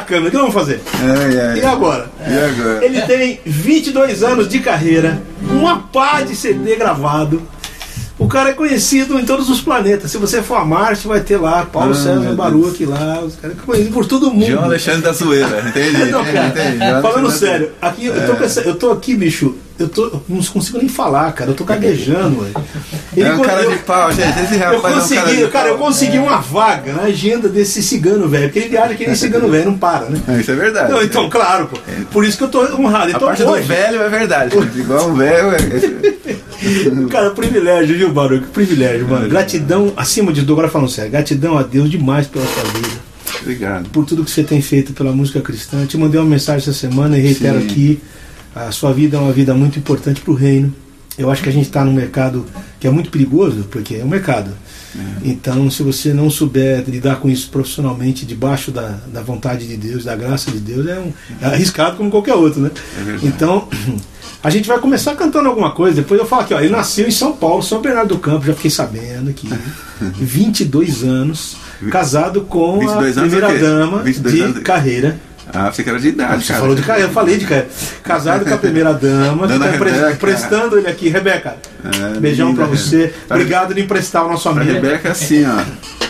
câmera, o que vamos fazer? É, é, E agora? E agora? Ele tem 22 anos de carreira, uma pá de CD gravado. O cara é conhecido em todos os planetas. Se você for a Marte, vai ter lá Paulo Ah, César Baruch lá. Os caras conhecidos por todo mundo. João Alexandre da Zoeira, entendi. Não, cara, entendi. Falando sério, aqui, eu, tô É. com essa- eu tô aqui, bicho, eu tô, eu não consigo nem falar, cara, eu tô gaguejando, velho. É um cara eu- de pau, gente. Esse eu rapaz é um cara consegui, de cara, eu consegui uma vaga na agenda desse cigano velho, porque ele viaja que nem cigano velho, não para, né? É, Isso é verdade. Então, claro, pô. Por isso que eu tô honrado. A Então, parte hoje, do velho é verdade. Igual um velho. É... cara, privilégio, viu, Baruch? Privilégio, mano. Gratidão, acima de tudo, agora falando sério, gratidão a Deus demais pela sua vida. Obrigado. por tudo que você tem feito pela música cristã. Eu te mandei uma mensagem essa semana e reitero Sim. aqui: a sua vida é uma vida muito importante para o reino. Eu acho que a gente está num mercado que é muito perigoso, porque é um mercado. Então, se você não souber lidar com isso profissionalmente, debaixo da, da vontade de Deus, da graça de Deus, é, um, é arriscado como qualquer outro, né? É. Então, a gente vai começar cantando alguma coisa. Depois eu falo aqui, ó, ele nasceu em São Paulo, São Bernardo do Campo, já fiquei sabendo aqui. 22 anos, casado com 22 a anos o primeira quê? dama 22 de anos de- carreira. Ah, você que era de idade, Você cara. falou de carreira, eu falei de carreira. Casado com a primeira dama, Dona tá Rebeca. emprestando ele aqui. Rebeca, É, beijão linda, pra você. Obrigado de emprestar o nosso amigo. Rebeca, assim, ó.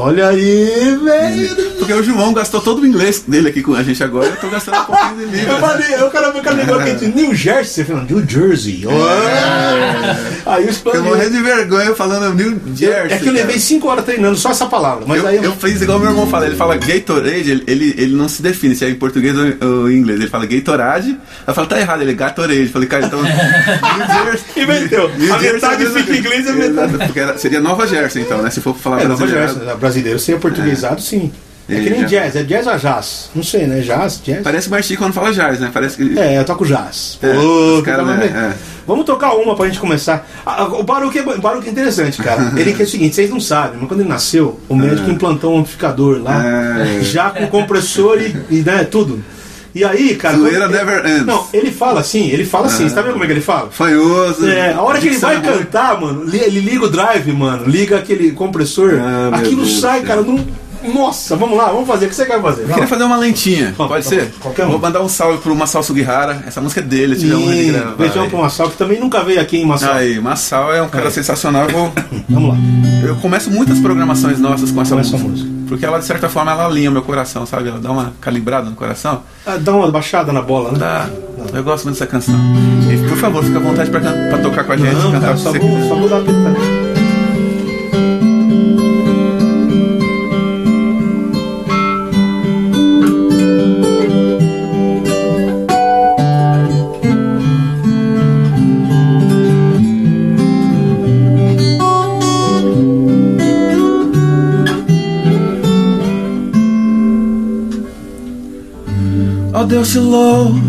Olha aí, velho. Porque o João gastou todo o inglês dele aqui com a gente agora. Eu tô gastando um pouquinho de mim. Eu falei, eu quero ver o cara ligou aqui de New Jersey, você falando New Jersey. Oh. Aí eu Eu morri de vergonha falando New Jersey. É que eu levei cara. 5 horas treinando só essa palavra. Mas eu, aí eu fiz igual meu irmão fala, ele fala Gatorade, ele, ele, ele não se define se é em português ou, em inglês. Ele fala Gatorade, eu falo, tá errado, ele é Gatorade. Eu falei, cara, então. New Jersey. Inventou. New A Jersey metade é mesma fica em inglês e a metade- porque era- seria Nova Jersey, então, né? Se for falar É, Nova. Jersey. Brasileiro sem portuguesado, sim. É que nem já- jazz, é jazz ou jazz? Não sei, né? Jazz, jazz? Parece Martim quando fala jazz, né? Parece que. É, eu toco jazz. É, Ô, os caras, que né, é. Vamos tocar uma pra gente começar. Ah, O Baruch é, Baruch é interessante, cara. Ele é o seguinte, vocês não sabem, mas quando ele nasceu, o médico implantou um amplificador lá, É. já com compressor e, e, né, tudo. E aí, cara. Zoeira ele- never ends. Não, ele fala assim, ele fala assim, você tá vendo como é que ele fala? Fanhoso. É, a hora que ele vai cantar, mano, ele liga o drive, mano, liga aquele compressor, Ah, aquilo Deus sai, do cara, não. Nossa, vamos lá, vamos fazer. O que você quer fazer? Eu queria fazer uma lentinha, pode ser? Qualquer um. Vou mandar um salve pro Massal Sugihara. Essa música é dele, tive honra de gravar. beijão pro Massal, que também nunca veio aqui em Massal. Aí, Massal é um cara Aí. sensacional. Vou- Vamos lá. eu começo muitas programações nossas com essa música, música. Porque ela, de certa forma, ela alinha o meu coração, sabe? Ela dá uma calibrada no coração. Ah, Dá uma baixada na bola, né? Dá. Eu gosto muito dessa canção. E, por favor, fica à vontade pra, pra tocar com a gente. Não, cantar cara, só você vou, só vou dar pita. Ó Deus, te louvo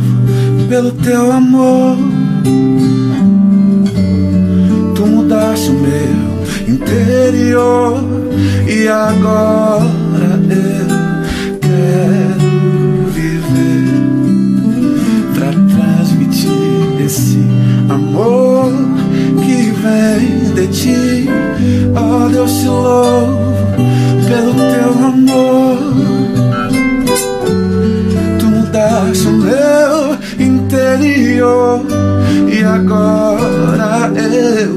pelo teu amor. Tu mudaste o meu interior e agora eu quero viver pra transmitir esse amor que vem de ti. Ó Deus, te louvo pelo teu amor. Interior e agora eu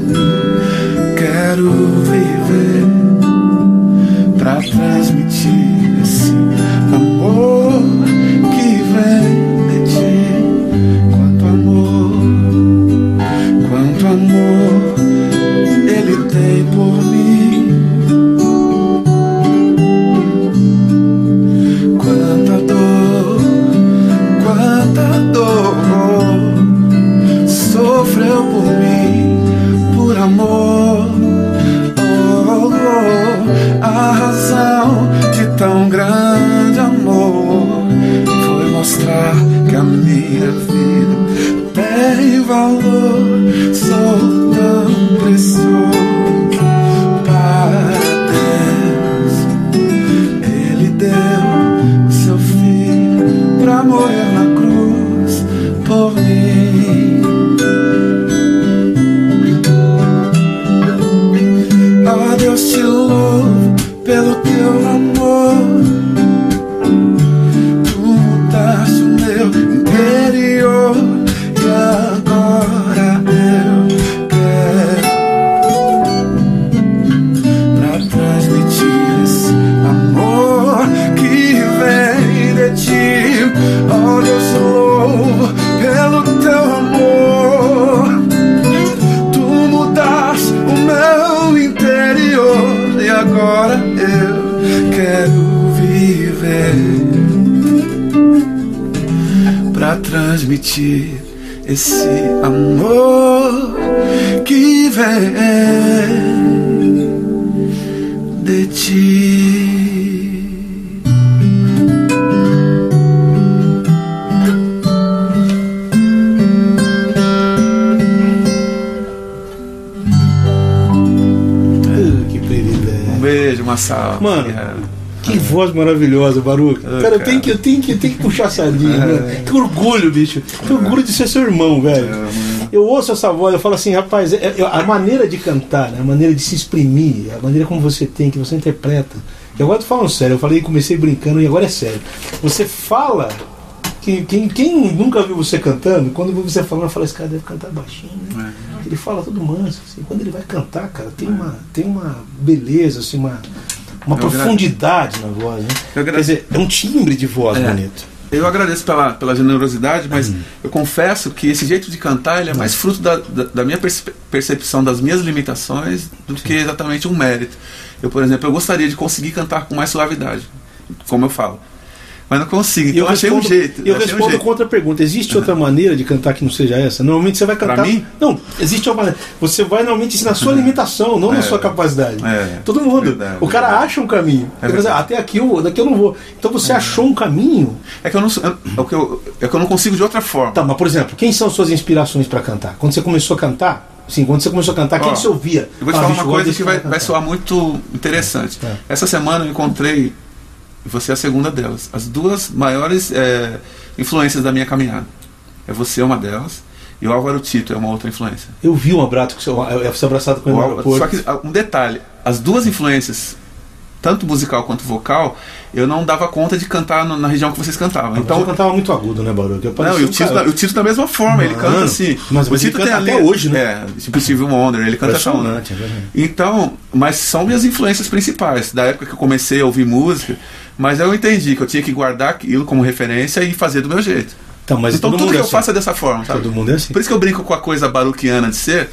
pra transmitir esse amor que vem de ti. Que privilégio. Um beijo, uma salva. Mano, Que voz maravilhosa, Baruch. Ah, cara, eu cara. tenho que, eu tenho que, eu tenho que puxar sardinha, É. né? Que orgulho, bicho. Que orgulho de ser seu irmão, velho. Eu ouço essa voz, eu falo assim, rapaz, é- é- a maneira de cantar, né? a maneira de se exprimir, a maneira como você tem, que você interpreta. E agora tô falando sério, eu falei, comecei brincando e agora é sério. Você fala. que Quem, quem nunca viu você cantando, quando você falando, fala, esse cara deve cantar baixinho, né? Ele fala tudo manso, assim. Quando ele vai cantar, cara, tem uma, tem uma beleza, assim, uma, uma Eu profundidade na voz, né? Quer dizer, é um timbre de voz É. bonito. Eu agradeço pela, pela generosidade, mas eu confesso que esse jeito de cantar ele é mais fruto da, da, da minha perce- percepção das minhas limitações do que exatamente um mérito. Eu, por exemplo, eu gostaria de conseguir cantar com mais suavidade, como eu falo. Mas não consigo, então eu achei um respondo, jeito. eu achei um respondo jeito. com outra pergunta. Existe outra maneira de cantar que não seja essa? Normalmente você vai cantar. Pra mim? Não, existe uma maneira. Você vai normalmente na sua limitação, não na É. sua capacidade. É. Todo mundo. Verdade, o cara verdade. acha um caminho. É verdade. até aqui eu, daqui eu não vou. Então você achou um caminho. É que eu não, é que eu, é que eu não consigo de outra forma. Tá, mas por exemplo, quem são suas inspirações pra cantar? Quando você começou a cantar, sim, quando você começou a cantar, quem você ouvia? Eu vou te Ah, falar bicho, uma coisa que vai, vai soar muito interessante. É. Essa semana eu encontrei, você é a segunda delas, as duas maiores é, influências da minha caminhada. É você uma delas, e o Álvaro Tito é uma outra influência. Eu vi um abraço com seu, eu fui abraçado com ele O no Álvaro- aeroporto. só que ah, um detalhe, as duas influências, tanto musical quanto vocal, eu não dava conta de cantar no- na região que vocês cantavam. Então, Então, você cantava muito agudo, né, Baruch? Não, e o Tito, da, o Tito da mesma forma, ele Mano, canta assim. mas- o mas ele Tito canta tem até hoje, né? É, tipo Steve Wonder, ele canta essa onda. É. Então, mas são minhas influências principais, da época que eu comecei a ouvir música, mas eu entendi que eu tinha que guardar aquilo como referência e fazer do meu jeito. Então, mas então tudo que é eu assim. faço é dessa forma, sabe? Todo mundo é assim. Por isso que eu brinco com a coisa baruquiana de ser,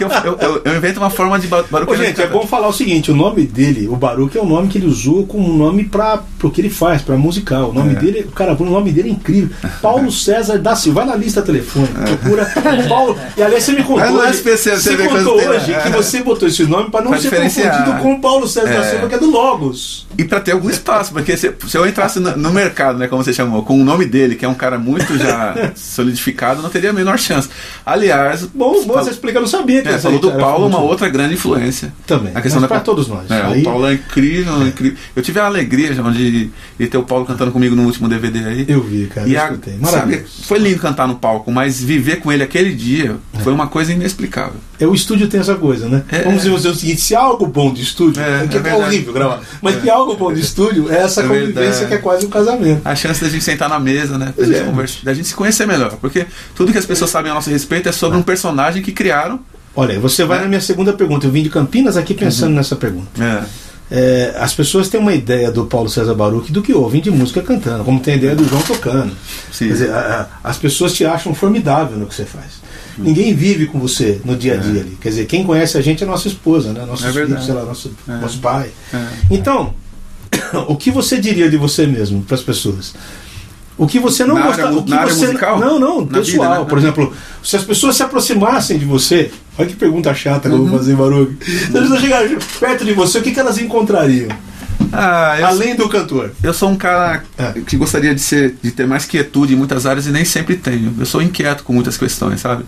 eu, eu, eu- eu invento uma forma de Ô, gente, é bom falar o seguinte: o nome dele, o Baruch, é o nome que ele usou como nome para o que ele faz, para musical. O nome É. dele, cara, o nome dele é incrível. Paulo César da Silva. Vai na lista telefônica, procura Paulo. E aliás, você me contou. Mas no hoje- SPC você vê contou hoje né? que você botou esse nome para não Pra ser confundido com o Paulo César da É. Silva, que é do Logos. E pra ter algum espaço, porque se, se eu entrasse no, no mercado, né, como você chamou, com o nome dele, que é um cara muito já solidificado, não teria a menor chance. Aliás, Bom, bom você explica, eu não sabia que é, falou do Paulo, uma outra grande influência. Também, A questão da pra todos nós. É, Aí- O Paulo é incrível, incrível. Eu tive a alegria João, de, de ter o Paulo cantando comigo no último DVD aí. Eu vi, cara, E eu a- escutei. sabe, foi lindo cantar no palco, mas viver com ele aquele dia foi uma coisa inexplicável. É, o estúdio tem essa coisa, né? É. Vamos dizer o seguinte: se há algo bom de estúdio, É, é, que é é, horrível gravar, mas que há algo bom de estúdio é essa É convivência que é quase um casamento. A chance da gente sentar na mesa, né? Da gente, é. da gente se conhecer melhor. Porque tudo que as pessoas sabem a nosso respeito é sobre um personagem que criaram. Olha, você vai É. na minha segunda pergunta. Eu vim de Campinas aqui pensando Uhum. nessa pergunta. É. É, as pessoas têm uma ideia do Paulo César Baruch do que ouvem de música cantando, como tem a ideia do João tocando. Sim. Quer dizer, a- a- as pessoas te acham formidável no que você faz. Ninguém vive com você no dia a dia ali. Quer dizer, quem conhece a gente é nossa esposa, né? Nossos É filhos, sei lá, nosso, É. nosso pai. É. Então, o que você diria de você mesmo para as pessoas? O que você não Na gosta, área- o que você musical? não, não, pessoal. vida, né? Por exemplo, se as pessoas se aproximassem de você, olha que pergunta chata que eu Uhum. vou fazer, Baruch. Se as pessoas chegarem perto de você, o que, que elas encontrariam? Ah, Além do cantor. eu sou um cara É. que gostaria de, ser, de ter mais quietude em muitas áreas e nem sempre tenho. Eu sou inquieto com muitas questões, sabe?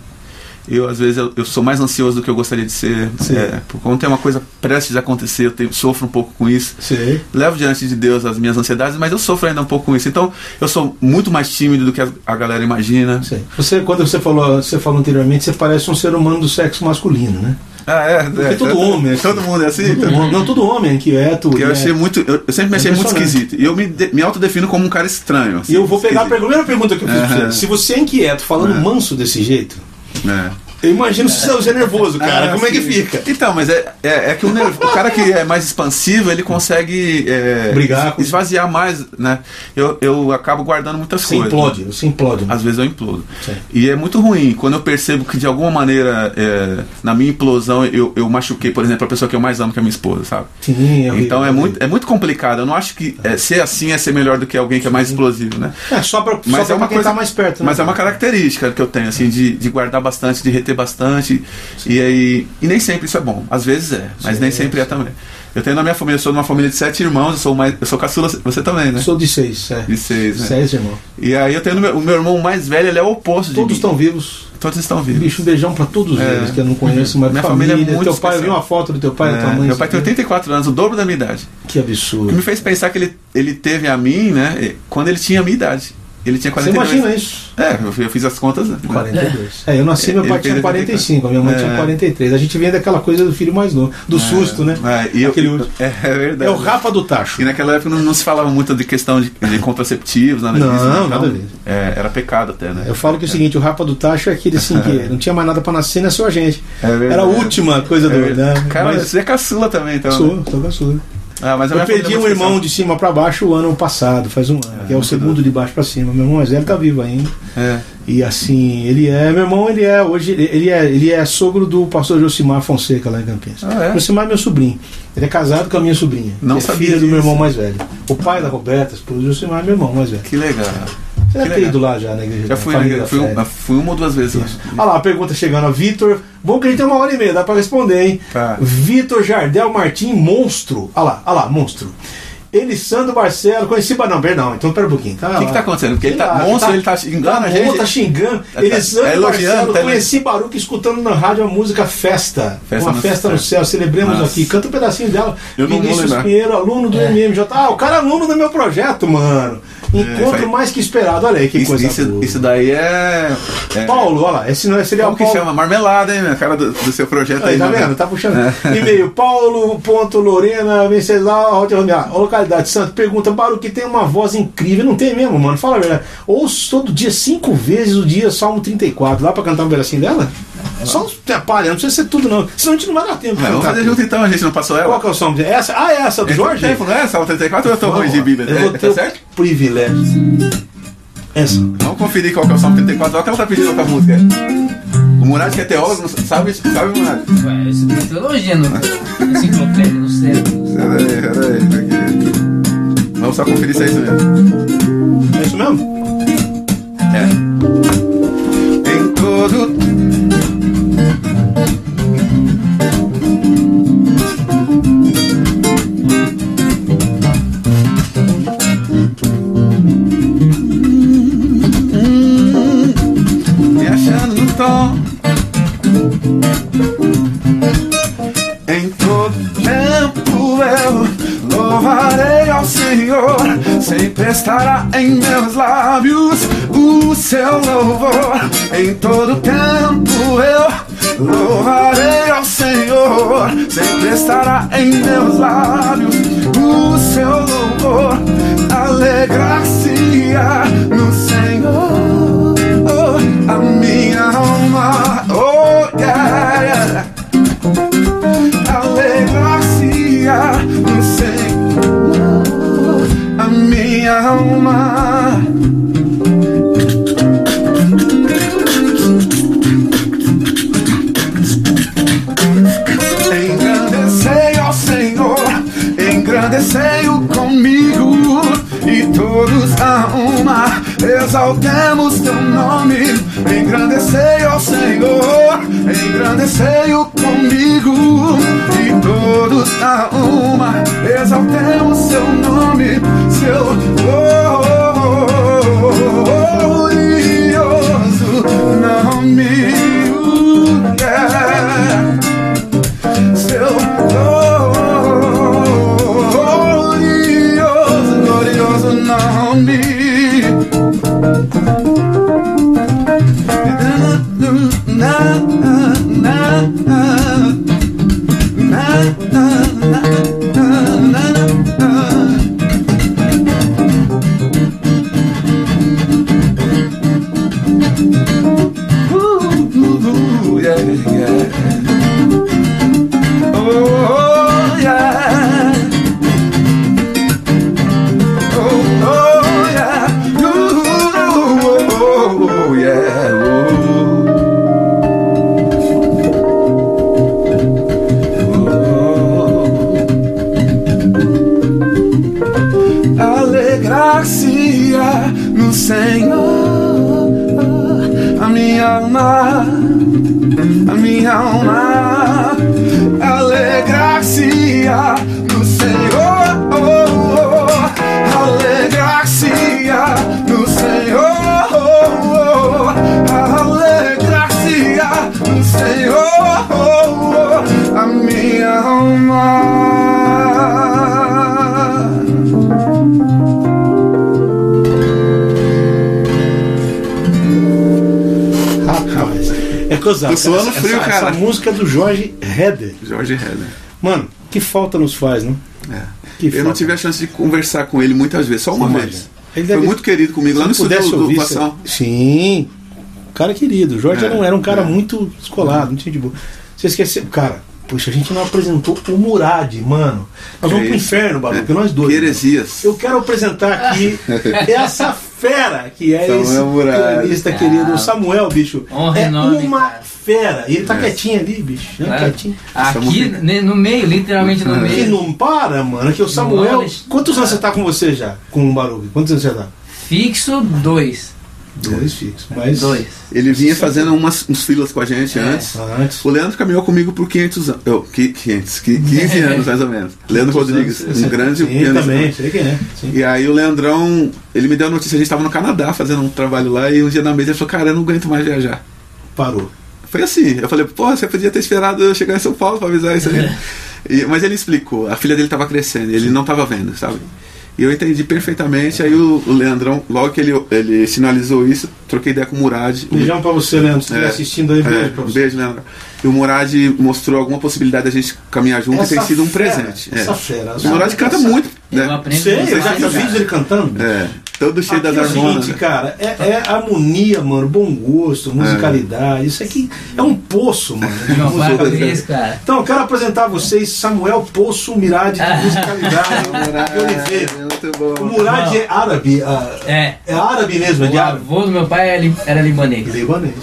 Eu, às vezes, eu, eu sou mais ansioso do que eu gostaria de ser. Sim. É, porque quando tem uma coisa prestes a acontecer, eu tenho- sofro um pouco com isso. Sei. levo diante de Deus as minhas ansiedades, mas eu sofro ainda um pouco com isso. Então, eu sou muito mais tímido do que a, a galera imagina. sei. Você, quando você falou, você falou anteriormente, você parece um ser humano do sexo masculino, né? Ah, é, Porque é, todo todo- homem é assim. Todo mundo é assim? Todo não, todo homem é inquieto. Eu e é- achei muito. Eu, eu sempre me achei muito esquisito. E eu me, de- me autodefino como um cara estranho. assim, E eu vou pegar a esquisito. primeira pergunta que eu fiz pra você. Se você é inquieto, falando É. manso desse jeito, É. Eu imagino se você é nervoso, cara. Ah, Como sim. é que fica? Então, mas é, é, é que o, nervo, o, cara que é mais expansivo, ele consegue é, brigar, esvaziar mais, né? Eu, eu acabo guardando muitas você coisas. Implode, né? Você implode. Às vezes eu implodo. Sim. E é muito ruim quando eu percebo que de alguma maneira, é, na minha implosão, eu, eu machuquei, por exemplo, a pessoa que eu mais amo, que é a minha esposa, sabe? Sim, é Então é muito, é muito complicado. Eu não acho que é, ser assim é ser melhor do que alguém que é mais explosivo, né? É, só pra, mas só é uma coisa tá mais perto, né? Mas é uma característica que eu tenho, assim, de, de guardar bastante, de reter bastante. E aí. E nem sempre isso é bom. Às vezes é, mas sim, nem sempre é, é também. Eu tenho na minha família, eu sou de uma família de sete irmãos, eu sou mais, eu sou caçula, você também, né? Sou de seis, é. De seis, né? Seis irmãos. E aí eu tenho o meu irmão mais velho, ele é o oposto Todos estão vivos. Todos estão vivos. Bicho, um beijão pra todos é. eles que eu não conheço, mas minha família, família é muito Teu pai, eu vi uma foto do teu pai e é. da tua mãe. Meu pai tem 84 anos, o dobro da minha idade. Que absurdo. O que me fez pensar que ele, ele teve a mim, né, quando ele tinha a minha idade. Ele tinha 42. Você imagina isso? É, eu fiz as contas. Né? 42. É, eu nasci, meu pai tinha 45, a minha mãe é. tinha 43. A gente vem daquela coisa do filho mais novo, do é. susto, né? É, e Aquele eu, é, é, verdade. É o rapa do tacho. E naquela época não, não se falava muito de questão de, de contraceptivos, nada não, disso. Não, então, nada disso. É, era pecado até, né? Eu falo que é o seguinte, o rapa do tacho é aquele assim, que não tinha mais nada pra nascer, nasceu a gente. É verdade. Era a última coisa do. Né? Cara, Mas, você é caçula também, então. Sou, né? sou caçula. Ah, eu perdi um irmão de cima para baixo o ano passado, faz um ano, é, que é o segundo de baixo para cima. Meu irmão mais velho tá vivo ainda. É. E assim, ele é, meu irmão, ele é hoje, ele é, ele é sogro do pastor Josimar Fonseca lá em Campinas. Ah, é? Josimar é meu sobrinho. Ele é casado com a minha sobrinha. Não é sabia filha disso. do meu irmão mais velho. O pai da Roberta, do Josimar é meu irmão mais velho. Que legal. Você deve ter ido lá já na igreja. Já fui, na fui, um, fui uma ou duas vezes. Olha lá, a pergunta chegando a Vitor. Bom que a gente tem uma hora e meia, dá pra responder, hein? Tá. Vitor Jardel Martim, monstro. Olha lá, olha lá, monstro. Elisandro Barcelo, conheci não, perdão, então pera um pouquinho. Tá, o que, que tá acontecendo? Porque ele tá, monstro, tá, ele tá xingando a gente. tá xingando. Tá, Elisandro tá Barcelo, tá conheci Baruque escutando na rádio a música Festa. festa uma no festa no céu, celebremos Nossa. aqui. Canta um pedacinho dela. Eu não Vinícius vou Pinheiro, aluno do É. MMJ. Ah, o cara é aluno do meu projeto, mano. Encontro faz- mais que esperado. Olha aí que Isso, coisa isso, isso daí é. é Paulo, olha lá, esse não é seria o que Paulo. chama? Marmelada, hein, minha cara do, do seu projeto aí. Aí, tá né? vendo? Tá puxando. É. E-mail, Paulo.Lorena, Venceslau, localidade Santo, pergunta, Baru, que tem uma voz incrível. Não tem mesmo, mano. Fala a verdade. Ouço todo dia, cinco vezes o dia, Salmo 34. Dá pra cantar um pedacinho dela? Só uns palha, não precisa ser tudo, não. Senão a gente não vai dar tempo. Vamos fazer junto então, a gente não passou ela? Qual que é o som? Essa? Ah, é essa do Esse Jorge? tempo, não é? Salmo 34 ou eu tô ruim de Bíblia? Eu vou É, ter tá certo? o privilégio. Essa. Vamos conferir qual que é o Salmo 34. Olha até ela tá pedindo outra música. O Murad que é teólogo, não sabe, sabe Murad? Ué, isso tem teologia no enciclopédia, no cérebro. Peraí, peraí, aqui. Vamos só conferir se é isso mesmo. É isso mesmo? É. Em todo. Tom. Em todo tempo eu louvarei ao Senhor, sempre estará em meus lábios o seu louvor. Em todo tempo eu louvarei ao Senhor, sempre estará em meus lábios o seu louvor. Alegrar-se-á minha alma. Engrandecei ao Senhor, engrandecei-o comigo e todos a uma exaltemos teu nome. Engrandecei ao Senhor, engrandecei-o comigo e todos a uma exaltemos seu nome, seu glorioso é coisa. Tô suando essa, frio, essa, cara. Essa música é do Jorge Heder. Jorge Heller. Mano, que falta nos faz, né? É. Que Eu não falta. tive a chance de conversar com ele muitas vezes, só uma Imagina. vez. Ele Foi muito querido comigo lá no Se estúdio pudesse do, do você- Sim. Cara querido. Jorge É, não era um cara é. muito descolado, muito gente boa. Você esqueceu. Cara, puxa, a gente não apresentou o Murad, mano. Nós vamos É pro inferno, Baruque, nós dois. Que heresias. Eu quero apresentar aqui essa fera que é Samuel esse Murad. pianista Ah. querido, o Samuel, bicho. Honra é enorme, uma cara. fera. E ele tá É. quietinho ali, bicho. Claro. Quietinho. Aqui, né, no meio, literalmente no Que meio. não para, mano. Que o Samuel. Quantos anos você tá com você já? Com o Baruque? Quantos anos você tá? Fixo, dois. Dois fixos. Mas. Dois. Ele vinha fazendo umas, uns filas com a gente É. antes. Antes. O Leandro caminhou comigo por 500 anos. Oh, qui- 500, qui- 15 anos mais ou menos. Leandro Rodrigues, um grande Sim, pianista. também, sei quem é. Sim. E aí o Leandrão, ele me deu a notícia, a gente estava no Canadá fazendo um trabalho lá e um dia na mesa ele falou, cara, eu não aguento mais viajar. Parou. Foi assim, eu falei, pô, você podia ter esperado eu chegar em São Paulo pra avisar isso aí. E- mas ele explicou, a filha dele estava crescendo, ele não estava vendo, sabe? E eu entendi perfeitamente, aí o, o Leandrão, logo que ele, ele sinalizou isso, troquei ideia com o Murad. O- Beijão pra você, Leandro. Se estiver É. assistindo aí, beijo É, pra você. beijo, Leandro. E o Murad mostrou alguma possibilidade da gente caminhar junto e tem sido um fera, presente. É. Essa fera. O Murad canta muito, Eu né? aprendo Sei, eu já vi os cara. vídeos dele cantando. É, todo cheio Aqui das é o harmonias. seguinte, né? cara, é, é harmonia, mano, bom gosto, musicalidade. Isso aqui é um poço, mano. de Não, com isso, cara. Então, eu quero apresentar a vocês Samuel Poço Mirade de musicalidade de Oliveira. É muito bom. O Murad é árabe, ah, É. é árabe mesmo, é de O árabe. avô do meu pai era li- era libanês. Libanês.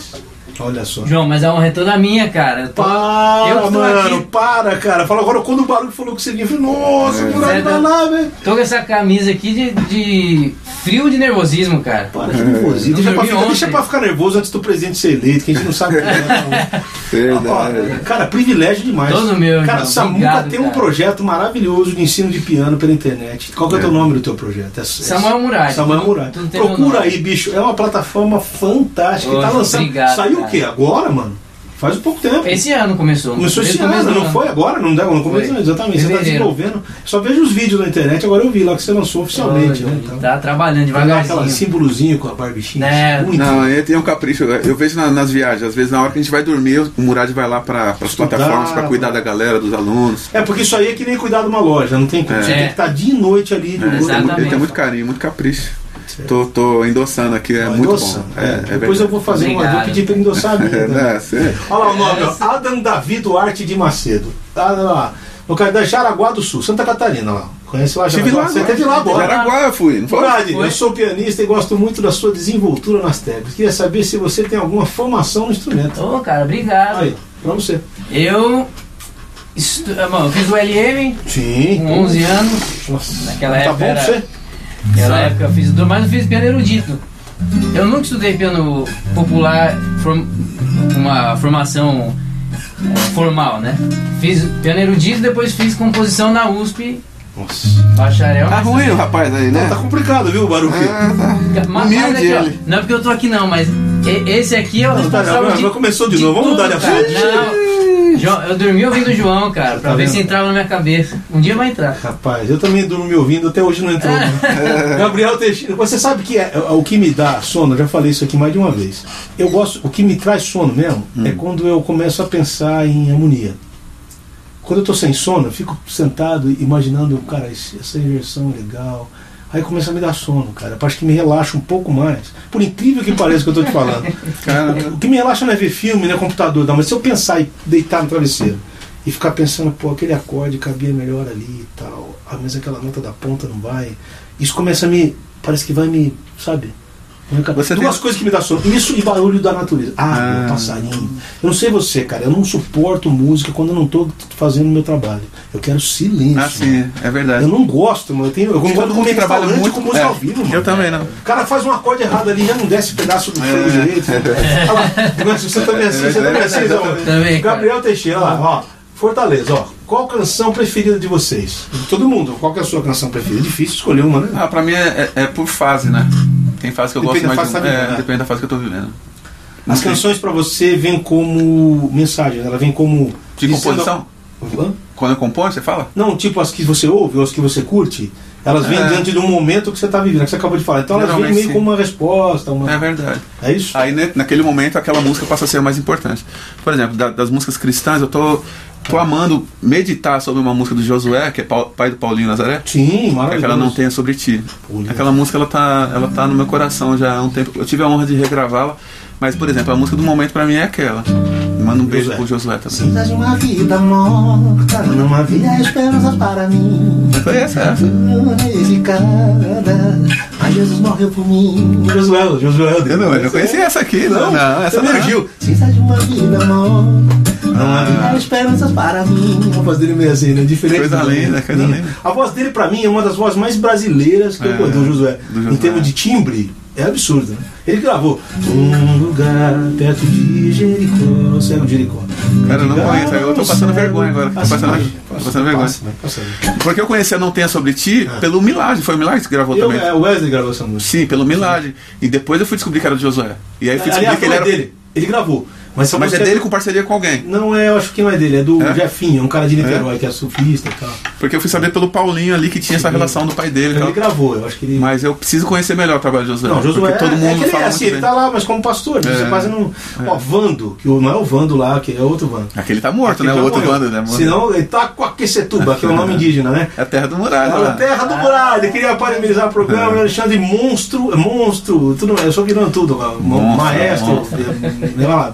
Olha só. João, mas a honra é toda minha, cara. Eu tô- Para, eu tô mano, aqui- para, cara. Fala agora quando o barulho falou que você vinha. Eu falei, nossa, É, vai tá- lá, velho. Tô com essa camisa aqui de, de frio de nervosismo, cara. Para que nervosismo. Não Deixa pra, ficar, deixa pra ficar nervoso antes do presidente ser eleito, que a gente não sabe. é, não. Ó, Verdade. cara, privilégio demais. Todo meu, Cara, irmão. Samuca Obrigado, tem um cara. projeto maravilhoso de ensino de piano pela internet. Qual que é o teu É. nome do teu projeto? É- é- Samuel Murad. Samuel Murad. Procura aí, bicho. É uma plataforma fantástica. Ô, tá lançando. obrigado, Saiu o quê? Agora, mano? Faz um pouco tempo. Esse ano começou. Começou esse ano, não foi agora? Não deu, não começou, exatamente. Você está desenvolvendo. Só vejo os vídeos na internet, agora eu vi lá que você lançou oficialmente, Ô, né? Então, Tá trabalhando Pegar aquela devagarzinho. símbolozinho com a barbichinha. É. muito. Não, aí tem um capricho. Eu vejo na- nas viagens, às vezes na hora que a gente vai dormir, o Murad vai lá para as plataformas para cuidar mano. da galera, dos alunos. É porque isso aí é que nem cuidar de uma loja, não tem como. É. Você tem que estar dia e noite ali. de É, Exatamente. ele tem muito carinho, muito capricho. Tô, tô endossando aqui, é muito bom. É, É, depois verdade. eu vou fazer uma. Vou Obrigado. pedir pra endossar a minha. É, né, Olha lá o nome, ó. Adam Davi Duarte de Macedo. Ah, lá. No caso da Jaraguá do Sul, Santa Catarina lá. Conhece lá Jaraguá? lá Você agora. teve lá agora. Jaraguá eu fui, não foi? Eu sou pianista e gosto muito da sua desenvoltura nas teclas. Queria saber se você tem alguma formação no instrumento. Ô, cara, obrigado. Aí, pra você. Eu. estu- ah, Bom, eu fiz o LM Sim. com 11 anos. Nossa, Naquela tá época bom era- pra você? Naquela época eu fiz do mas eu fiz piano erudito. Eu nunca estudei piano popular, form- uma formação é, formal, né? Fiz piano erudito, depois fiz composição na USP, Nossa. bacharel. Tá ruim o rapaz aí, né? Não, tá complicado, viu, Baruque? Ah, tá. Mas- mas aqui, ó, ele. não é porque eu tô aqui não, mas esse aqui é o Não, tá, responsável já- de, já começou de novo, vamos mudar de assunto. Não, João, eu dormi ouvindo o João, cara, pra Tá ver vendo? se entrava na minha cabeça. Um dia vai entrar. Rapaz, eu também durmo me ouvindo, até hoje não entrou. né? Gabriel Teixeira, você sabe que é, é o que me dá sono, eu já falei isso aqui mais de uma vez. Eu gosto, o que me traz sono mesmo é quando eu começo a pensar em harmonia. Quando eu tô sem sono, eu fico sentado imaginando, cara, essa inversão é legal. Aí começa a me dar sono, cara. Acho que me relaxa um pouco mais. Por incrível que pareça que eu tô te falando. Cara, O que me relaxa não é ver filme, não é computador, não. Mas se eu pensar e deitar no travesseiro e ficar pensando, pô, aquele acorde cabia melhor ali e tal, ah, mas aquela nota da ponta não vai. Isso começa a me. Parece que vai me, sabe? Você Duas tem... coisas que me dá sono. Isso e barulho da natureza. Ah, ah. passarinho. Eu não sei você, cara. Eu não suporto música quando eu não estou fazendo o meu trabalho. Eu quero silêncio. Ah, sim, é verdade. Eu não gosto, mano. Eu, tenho, eu gosto de comer trabalho muito com música é. ao vivo, mano. Eu também não. O cara faz um acorde errado ali, já não desce pedaço do freio é. direito. É. Olha lá, você também é assim, você também é assim, então. Gabriel Teixeira, lá, ó. Fortaleza, ó. Qual canção preferida de vocês? De todo mundo, qual é a sua canção preferida? Difícil escolher uma, né? Ah, pra mim é, é, é por fase, né? Tem fase que eu depende gosto mais. Da fase de, tá é, Depende da fase que eu tô vivendo. As canções para você vêm como mensagem, ela vem como. De composição? Hã? Quando eu compõe, você fala? Não, tipo as que você ouve ou as que você curte. Elas vêm é. diante do momento que você está vivendo, que você acabou de falar. Então elas vêm meio sim. como uma resposta. Uma... É verdade. É isso? Aí naquele momento aquela música passa a ser a mais importante. Por exemplo, da, das músicas cristãs, eu tô Tô amando meditar sobre uma música do Josué, que é pai do Paulinho Nazaré. Sim, maravilhoso. Que ela não tenha sobre ti. Aquela música ela tá, ela tá no meu coração já há um tempo. Eu tive a honra de regravá-la, mas por exemplo, a música do momento para mim é aquela. Manda um beijo José. pro Josué também. Cinza de uma vida morta, não havia esperança para mim. Foi essa, é essa. Mas Jesus morreu por mim. Josué, Josué. Eu não, eu não conhecia essa aqui, não. Não, não essa não. Gil. Cinza de uma vida morta. Não ah. havia esperanças para mim. A voz dele meio assim, né? Diferente. Coisa linda, coisa linda. A voz dele, para mim, é uma das vozes mais brasileiras que é, eu do Josué. Do Josué. Em termos de timbre, é absurdo, né? Ele gravou Um lugar perto de Jericó, cego de Jericó. Cara, eu não conheço, eu tô passando vergonha agora. Tô passando, tô passando vergonha. Porque eu conheci a Não Tenha Sobre Ti é. pelo Milagre, foi o Milagre que gravou eu, também. É, o Wesley gravou essa música. Sim, pelo Milagre. E depois eu fui descobrir que era do Josué. E aí fui descobrir que ele era. Dele. Ele gravou. Mas, Mas é dele com parceria com alguém? Não é, eu acho que não é dele, é do é? Jefinho, um cara de Niterói é? que é surfista e tal. Porque eu fui saber pelo Paulinho ali que tinha essa relação do pai dele. Ele gravou, eu acho que ele. Mas eu preciso conhecer melhor o trabalho de Josué. Não, Josué porque todo mundo é que ele é assim, ele tá lá, mas como pastor. É. Você quase não. É. Ó, Vando, que não é o Vando lá, que é outro Vando. Aquele tá morto, Aquele né? o outro morreu. Vando, né? Senão ele tá com Aquecetuba, que é o nome indígena, né? É a terra do Muralha. É a terra do Muralha. Queria parabenizar o programa, é. Alexandre Monstro, monstro, tudo, eu sou virando tudo, maestro, lá.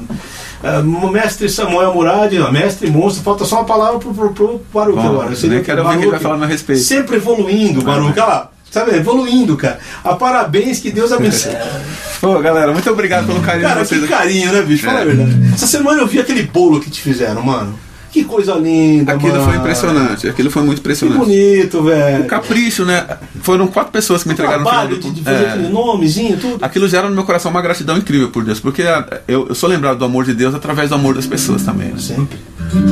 Uh, mestre Samuel Murad, mestre monstro, falta só uma palavra pro, pro, pro Baruch Bom, agora. Eu nem quero ver o que ele vai falar a meu respeito. Sempre evoluindo, Baruch. Olha lá. Sabe, evoluindo, cara. A parabéns, que Deus abençoe. Pô, galera, muito obrigado pelo carinho cara, de vocês. Que carinho, né, bicho? Fala é. a verdade. Essa semana eu vi aquele bolo que te fizeram, mano. Que coisa linda, Aquilo mano. foi impressionante, aquilo foi muito impressionante. Que bonito, velho. O capricho, né? Foram quatro pessoas que me entregaram o trabalho de, de fazer é. aquele nomezinho, tudo. Aquilo gera no meu coração uma gratidão incrível por Deus, porque eu, eu sou lembrado do amor de Deus através do amor das pessoas também. Né? Sempre.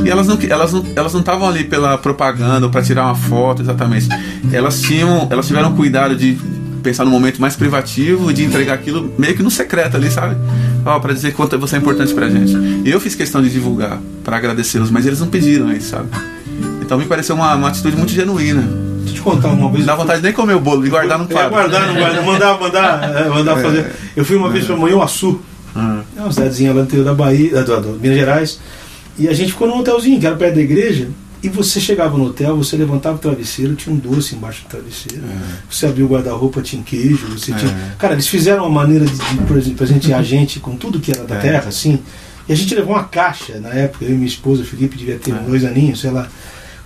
E elas não elas não elas não estavam ali pela propaganda ou para tirar uma foto exatamente. Elas tinham elas tiveram cuidado de pensar no momento mais privativo de entregar aquilo meio que no secreto ali, sabe? Ó, para dizer quanto você é importante pra gente. E eu fiz questão de divulgar para agradecê-los, mas eles não pediram isso, sabe? Então me pareceu uma, uma atitude muito genuína. Deixa eu te contar uma vez. Dá vontade de nem comer o bolo, de guardar no quadro. guardar, não guardar, mandar, mandar, é, mandar é, fazer. Eu fui uma vez para Manhuaçu, ah. é uma cidadezinha lá no interior da Bahia, do, do, Minas Gerais, e a gente ficou num hotelzinho que era perto da igreja. E você chegava no hotel, você levantava o travesseiro, tinha um doce embaixo do travesseiro. É. Você abriu o guarda-roupa, tinha queijo, você é. tinha. Cara, eles fizeram uma maneira de, de presentear a gente com tudo que era da é. terra, assim. E a gente levou uma caixa na época, eu e minha esposa, Felipe, devia ter é. dois aninhos, sei lá.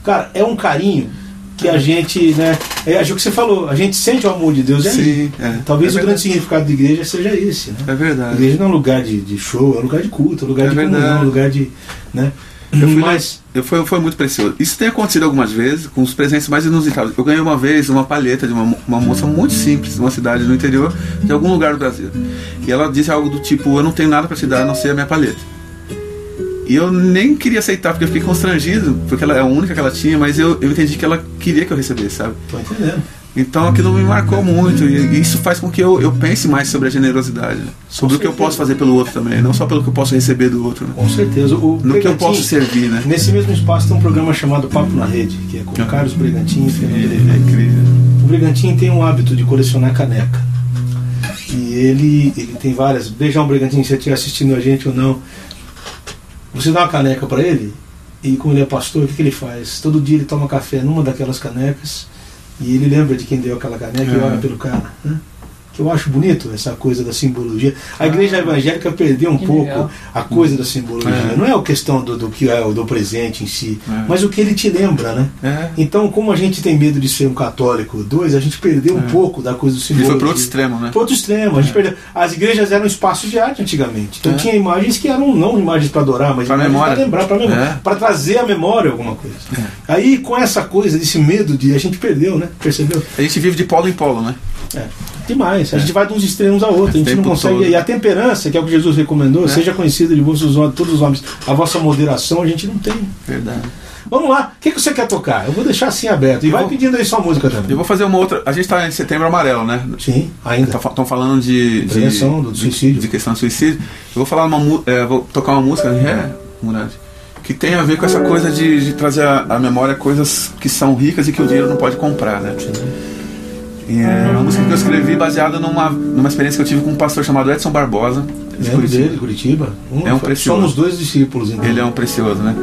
Cara, é um carinho que a gente, né? É o que você falou, a gente sente o amor de Deus. É Sim, é. Talvez é o grande significado da igreja seja esse, né? É verdade. A igreja não é um lugar de, de show, é um lugar de culto, é um lugar é de verdade. comunhão, é um lugar de. Né? Eu fui, Mas eu foi, foi muito precioso. Isso tem acontecido algumas vezes com os presentes mais inusitados. Eu ganhei uma vez uma palheta de uma, uma moça muito simples, de uma cidade no interior, de algum lugar do Brasil. E ela disse algo do tipo: Eu não tenho nada para te dar a não ser a minha palheta. E eu nem queria aceitar, porque eu fiquei constrangido, porque ela é a única que ela tinha, mas eu, eu entendi que ela queria que eu recebesse, sabe? Tô entendendo. Então aquilo me marcou muito e isso faz com que eu, eu pense mais sobre a generosidade, né? sobre o que eu posso fazer pelo outro também, não só pelo que eu posso receber do outro. Né? Com certeza. O no que eu posso servir, né? Nesse mesmo espaço tem um programa chamado Papo na Rede, que é com o Carlos Brigantin. Sim, é incrível. O Brigantin tem um hábito de colecionar caneca. E ele, ele tem várias. Beijão, Brigantin, se você estiver assistindo a gente ou não. Você dá uma caneca para ele, e como ele é pastor, o que, que ele faz? Todo dia ele toma café numa daquelas canecas e ele lembra de quem deu aquela caneca é. e ora pelo cara. Né? Que eu acho bonito, essa coisa da simbologia. A igreja evangélica perdeu um pouco legal. a coisa da simbologia. É. Não é a questão do, do que é o do presente em si, É. mas o que ele te lembra, né? É. Então, como a gente tem medo de ser um católico, dois, a gente perdeu um pouco da coisa do Ele simbolo. foi pro outro extremo, né? Pro outro extremo. A gente perdeu. As igrejas eram espaços de arte antigamente. Então É. tinha imagens que eram não imagens para adorar, mas para lembrar, para memória, É. para trazer à memória alguma coisa. Aí com essa coisa, desse medo de a gente perdeu, né? Percebeu? A gente vive de polo em polo, né? É. Demais. A gente vai de uns extremos a outro. A gente É. Não consegue. todo. E a temperança, que é o que Jesus recomendou, É. seja conhecida de vossos todos os homens. A vossa moderação a gente não tem. Verdade. Vamos lá. O que, que você quer tocar? Eu vou deixar assim aberto. E vai vou- pedindo aí sua música também. Eu vou fazer uma outra. A gente tá em setembro amarelo, né? Sim, ainda. Estão falando de, Prevenção do de- suicídio. De, questão do suicídio. Eu vou falar uma é, vou tocar uma música, é, Murad, que tem a ver com essa coisa de, de trazer à memória coisas que são ricas e que o dinheiro não pode comprar, né? E é uma música que eu escrevi baseada numa, numa experiência que eu tive com um pastor chamado Edson Barbosa. de Lembro Curitiba. dele, Curitiba. É um precioso. Somos dois discípulos, então. Ele é um precioso, né?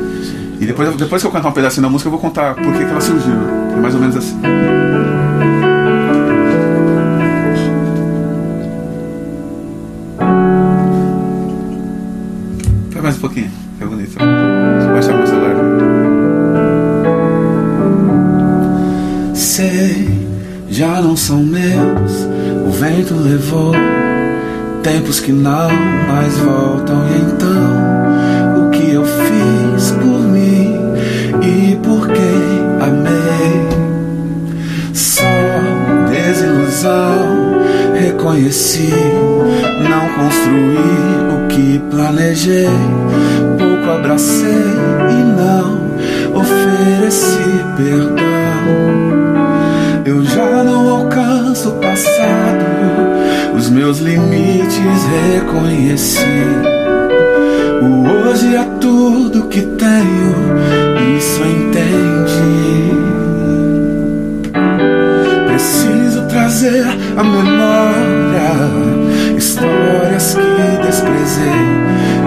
E depois, depois que eu cantar um pedacinho da música, eu vou contar por que, que ela surgiu. É mais ou menos assim. Tempos que não mais voltam. E então, o que eu fiz por mim e por quem amei? Só desilusão reconheci, não construí o que planejei. Pouco abracei e não ofereci perdão. Eu já não alcanço os meus limites reconheci. O hoje é tudo que tenho, isso entendi. Preciso trazer à memória histórias que desprezei.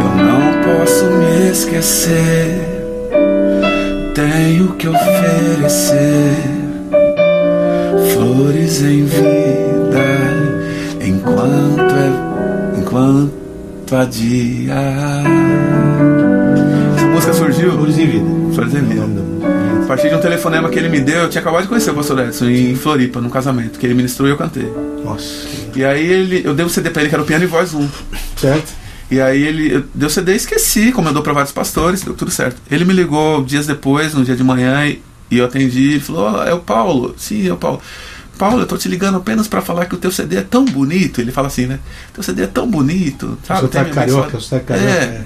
Eu não posso me esquecer. Tenho que oferecer flores em vida enquanto há dia. Essa música surgiu Flores em vida. Flores em vida. a partir de um telefonema que ele me deu, eu tinha acabado de conhecer o pastor Edson em Floripa, num casamento, que ele ministrou e eu cantei. Nossa. E aí ele, eu dei um CD pra ele que era o piano e voz 1. Certo? E aí ele eu dei o CD e esqueci, como eu dou pra vários pastores, deu tudo certo. Ele me ligou dias depois, no dia de manhã, e, e eu atendi, ele falou, "Ó, é o Paulo. Sim, é o Paulo. Paulo, eu tô te ligando apenas pra falar que o teu CD é tão bonito. Ele fala assim, né? Teu CD é tão bonito. O Sabe? senhor tá carioca, abençoado." o senhor tá carioca. É. é.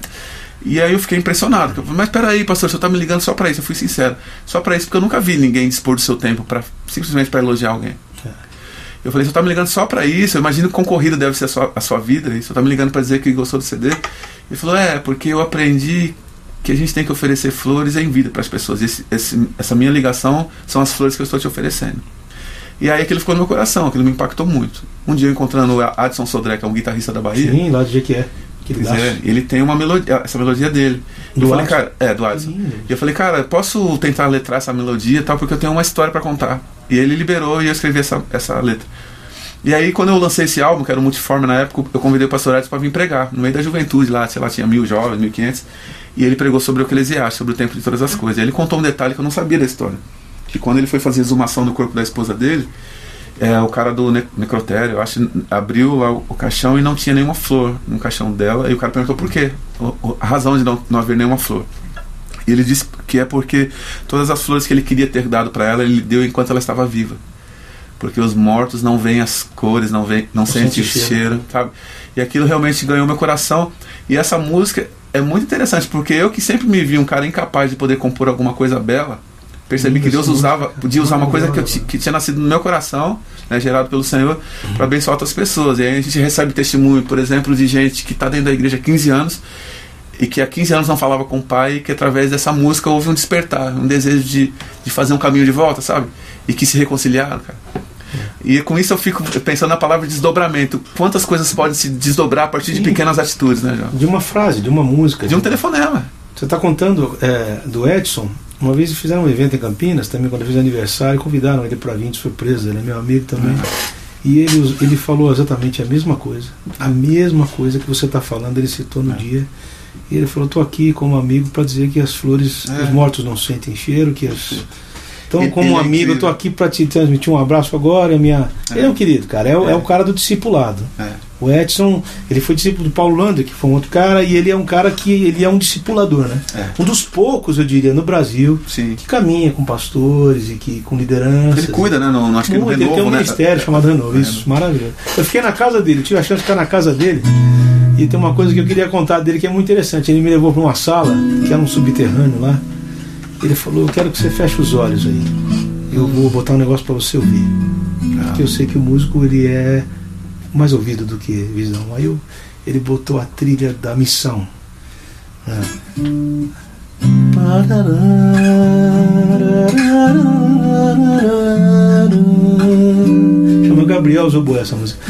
E aí eu fiquei impressionado. eu falei, Mas peraí, pastor, o senhor tá me ligando só pra isso. Eu fui sincero. Só pra isso, porque eu nunca vi ninguém dispor do seu tempo para simplesmente pra elogiar alguém. É. Eu falei, o senhor tá me ligando só pra isso. Eu imagino que concorrido deve ser a sua, a sua vida. E o senhor tá me ligando pra dizer que gostou do CD. Ele falou, é, porque eu aprendi que a gente tem que oferecer flores em vida para as pessoas. Esse, esse- essa minha ligação são as flores que eu estou te oferecendo. E aí aquilo ficou no meu coração, aquilo me impactou muito. Um dia eu encontrando o Adson Sodré, que é um guitarrista da Bahia. Sim, lá do Jequié. Aquele Pois é, ele tem uma melodia, essa melodia dele. Do eu falei, Adson? cara, é, do Adson. E eu falei, cara, posso tentar letrar essa melodia e tal, porque eu tenho uma história pra contar. E ele liberou e eu escrevi essa, essa letra. E aí, quando eu lancei esse álbum, que era o Multiforme na época, eu convidei o pastor Edson pra vir pregar, no meio da juventude lá, sei lá, tinha mil jovens, mil quinhentos. E ele pregou sobre o Eclesiastes, sobre o tempo de todas as coisas. E ele contou um detalhe que eu não sabia da história. Que quando ele foi fazer a exumação do corpo da esposa dele, é, o cara do ne- necrotério, eu acho, abriu lá o, o caixão e não tinha nenhuma flor no caixão dela. E o cara perguntou por quê? O- o- a razão de não, não haver nenhuma flor. E ele disse que é porque todas as flores que ele queria ter dado para ela, ele deu enquanto ela estava viva. Porque os mortos não veem as cores, não, veem, não sentem sente o cheiro. cheiro, sabe? E aquilo realmente ganhou meu coração. E essa música é muito interessante, porque eu que sempre me vi um cara incapaz de poder compor alguma coisa bela, percebi que Deus usava, podia usar uma coisa que, eu que tinha nascido no meu coração, né, gerado pelo Senhor, para abençoar outras pessoas. E aí a gente recebe testemunho, por exemplo, de gente que está dentro da igreja há 15 anos e que há 15 anos não falava com o pai e que através dessa música houve um despertar, um desejo de, de fazer um caminho de volta, sabe? E que se reconciliaram, cara. E com isso eu fico pensando na palavra desdobramento. Quantas coisas podem se desdobrar a partir de Sim. pequenas atitudes, né, João? De uma frase, de uma música. De um telefonema. Você está contando é, do Edson. Uma vez fizeram um evento em Campinas, também quando eu fiz aniversário, convidaram ele para vir de surpresa, ele é meu amigo também. E ele, ele falou exatamente a mesma coisa. A mesma coisa que você está falando, ele citou no É. dia. E ele falou: estou aqui como amigo para dizer que as flores, É. os mortos não sentem cheiro, que as. Então, Ele- como ele é amigo, eu incrível. estou aqui para te transmitir um abraço agora. Minha... É. Ele é um querido, cara. É, o- É. é o cara do discipulado. É. O Edson, ele foi discípulo do Paulo Lander, que foi um outro cara, e ele é um cara que ele é um discipulador, né? É. Um dos poucos, eu diria, no Brasil, Sim. que caminha com pastores e que com liderança. Ele cuida, né? No, no- acho que no Muito, ele tem Renovo, um né? ministério chamado Renovo, É, isso, maravilhoso. Eu fiquei na casa dele, tive a chance de ficar na casa dele. E tem uma coisa que eu queria contar dele que é muito interessante. Ele me levou para uma sala, que era um subterrâneo lá. Ele falou: Eu quero que você feche os olhos aí. Eu vou botar um negócio para você ouvir. Porque eu sei que o músico ele é mais ouvido do que visão. Aí eu, ele botou a trilha da missão. né? Chama Gabriel Zoboé essa música.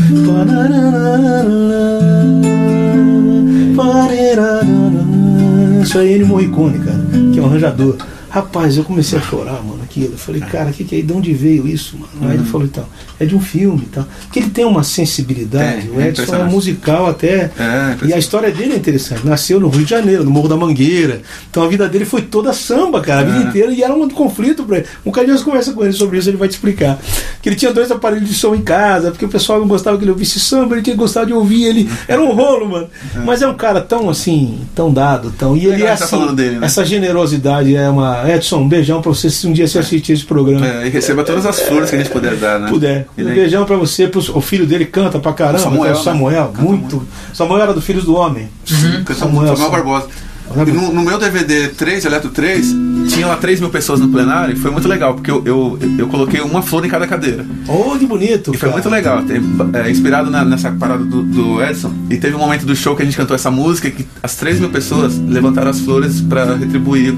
Isso aí é Ennio Morricone, cara, que é um arranjador. Rapaz, eu comecei a chorar, mano, aquilo. Eu falei, cara, que que é? De onde veio isso, mano? Aí ele falou, então, é de um filme e tal. Porque ele tem uma sensibilidade, Tem, o é Edson é musical até. É, E a história dele é interessante. Nasceu no Rio de Janeiro, no Morro da Mangueira. Então a vida dele foi toda samba, cara, a vida É. inteira. E era um conflito pra ele. Um cara de conversa com ele sobre isso, ele vai te explicar. Que ele tinha dois aparelhos de som em casa, porque o pessoal não gostava que ele ouvisse samba, ele tinha gostado de ouvir ele. Era um rolo, mano. Mas é um cara tão assim, tão dado, tão. E ele é tá assim, falando dele, né? essa generosidade é uma. Edson, um beijão pra você se um dia você assistir esse programa. É, e receba todas as flores que a gente puder dar, né? Puder. Ele Um beijão pra você, pro, o filho dele canta pra caramba, Samuel, que é o né? Samuel, Canta muito. Samuel era do Filhos do Homem. Samuel, Samuel, Samuel Barbosa. E no, no meu DVD 3, Eletro 3, tinha lá 3 mil pessoas no plenário e foi muito legal, porque eu, eu, eu coloquei uma flor em cada cadeira. Oh, que bonito. E foi cara. muito legal, é, inspirado na- nessa parada do, do Edson. E teve um momento do show que a gente cantou essa música que as 3 mil pessoas levantaram as flores pra retribuir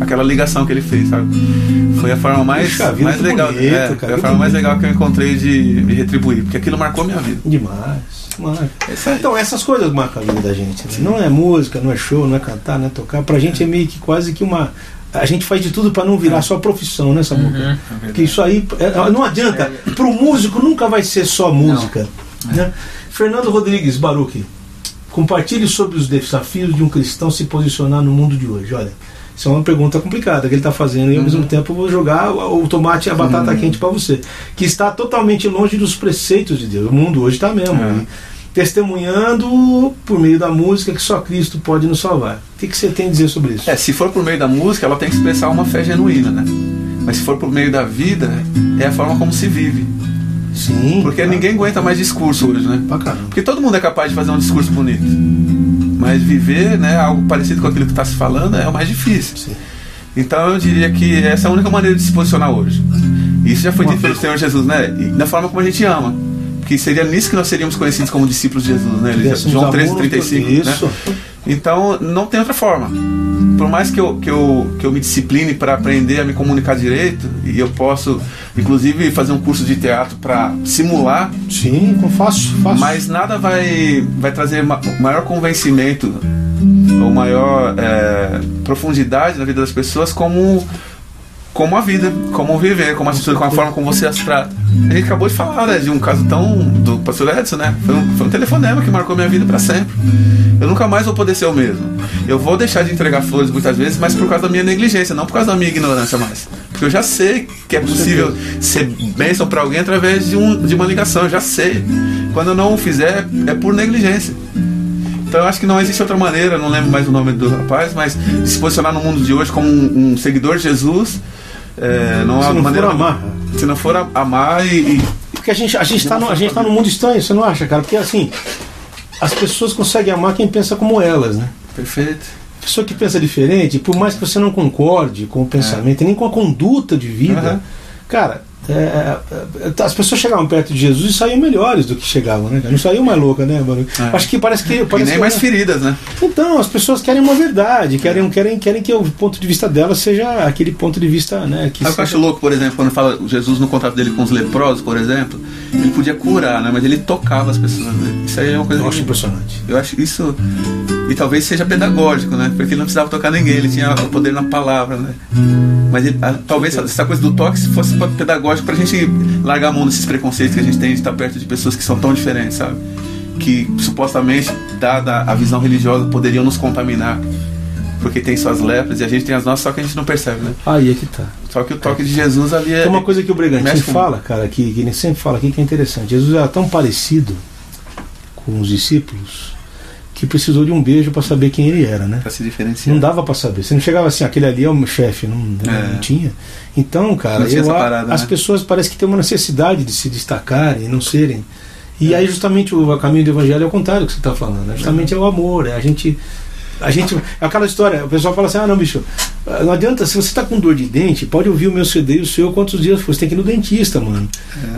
aquela ligação que ele fez, sabe? Foi a forma mais, Puxa mais legal. bonito, é, cara, foi a que forma mais legal que eu encontrei de me retribuir, porque aquilo marcou minha vida. Demais. Isso aí. Então, essas coisas marcam a vida da gente. né? Não é música, não é show, não é cantar, não é tocar. Pra gente é meio que quase que uma. A gente faz de tudo pra não virar só profissão, né, Samuca? Uhum. Porque isso aí é, não adianta. Pro músico nunca vai ser só música. né? Fernando Rodrigues Baruque, compartilhe sobre os desafios de um cristão se posicionar no mundo de hoje. Olha, isso é uma pergunta complicada que ele está fazendo e ao mesmo tempo eu vou jogar o o tomate e a batata quente para você, que está totalmente longe dos preceitos de Deus. O mundo hoje está mesmo. É. Testemunhando por meio da música que só Cristo pode nos salvar. O que, que você tem a dizer sobre isso? É, se for por meio da música, ela tem que expressar uma fé genuína, né? Mas se for por meio da vida, é a forma como se vive. Sim. Porque claro. ninguém aguenta mais discurso hoje, né? Pra caramba. Porque todo mundo é capaz de fazer um discurso bonito. Mas viver, né, algo parecido com aquilo que está se falando é o mais difícil. Sim. Então eu diria que essa é a única maneira de se posicionar hoje. Isso já foi Uma dito pelo Senhor Jesus, né? E da forma como a gente ama. Que seria nisso que nós seríamos conhecidos como discípulos de Jesus, né? João amor 13, uns 35. pelos- Né? Isso. Então não tem outra forma. Por mais que eu, que eu, que eu me discipline para aprender a me comunicar direito, e eu posso, inclusive, fazer um curso de teatro para simular, Sim, eu faço, faço. mas nada vai, vai trazer ma- maior convencimento ou maior é, profundidade na vida das pessoas como como a vida, como viver, como a atitude, com a forma como você as trata. A gente acabou de falar né, de um caso tão do pastor Edson, né? Foi um, foi um telefonema que marcou minha vida para sempre. Eu nunca mais vou poder ser o mesmo. Eu vou deixar de entregar flores muitas vezes, mas por causa da minha negligência, não por causa da minha ignorância mais. Porque eu já sei que é possível ser bênção para alguém através de, um, de uma ligação, eu já sei. Quando eu não o fizer, é por negligência. Então eu acho que não existe outra maneira, não lembro mais o nome do rapaz, mas se posicionar no mundo de hoje como um, um seguidor de Jesus. É, não há Se não maneira. for amar. Se não for amar e. e- Porque a gente, a gente está no, a gente tá num mundo estranho, você não acha, cara? Porque assim, as pessoas conseguem amar quem pensa como elas, né? Perfeito. A pessoa que pensa diferente, por mais que você não concorde com o pensamento, nem com a conduta de vida, Aham. cara, é, é, as pessoas chegavam perto de Jesus e saíam melhores do que chegavam, né? Não saíam mais loucas, né, mano? É. Acho que parece que. E Parece nem que mais feridas, né? Então, as pessoas querem uma verdade, querem, querem, querem que o ponto de vista dela seja aquele ponto de vista, né? Que Sabe que eu acho louco, por exemplo, quando fala Jesus no contrato dele com os leprosos, por exemplo, ele podia curar, né? Mas ele tocava as pessoas. Né? Isso aí é uma coisa Eu acho que impressionante. eu acho isso e talvez seja pedagógico, né? Porque ele não precisava tocar ninguém, ele tinha o poder na palavra, né? Mas ele- a- talvez essa coisa do toque se fosse pedagógico pra gente largar a mão desses preconceitos que a gente tem de estar perto de pessoas que são tão diferentes, sabe? Que supostamente, dada a visão religiosa, poderiam nos contaminar. Porque tem suas lepras e a gente tem as nossas, só que a gente não percebe, né? Aí é que tá. Só que o toque de Jesus ali é. Tem uma coisa que o Brigantino fala, cara, que, que ele sempre fala aqui que é interessante. Jesus era tão parecido com os discípulos que precisou de um beijo para saber quem ele era, né? Pra se diferenciar. Não dava para saber. Você não chegava assim, aquele ali é o meu chefe, não, não- É. não tinha. Então, cara, eu, parada, as né? pessoas parecem que têm uma necessidade de se destacarem e não serem. E aí justamente o caminho do evangelho é o contrário do que você está falando. Né? Justamente é o amor, é a gente a gente é aquela história, o pessoal fala assim: "Ah, não, bicho, não adianta, se você está com dor de dente, pode ouvir o meu CD e o seu quantos dias for, você tem que ir no dentista, mano".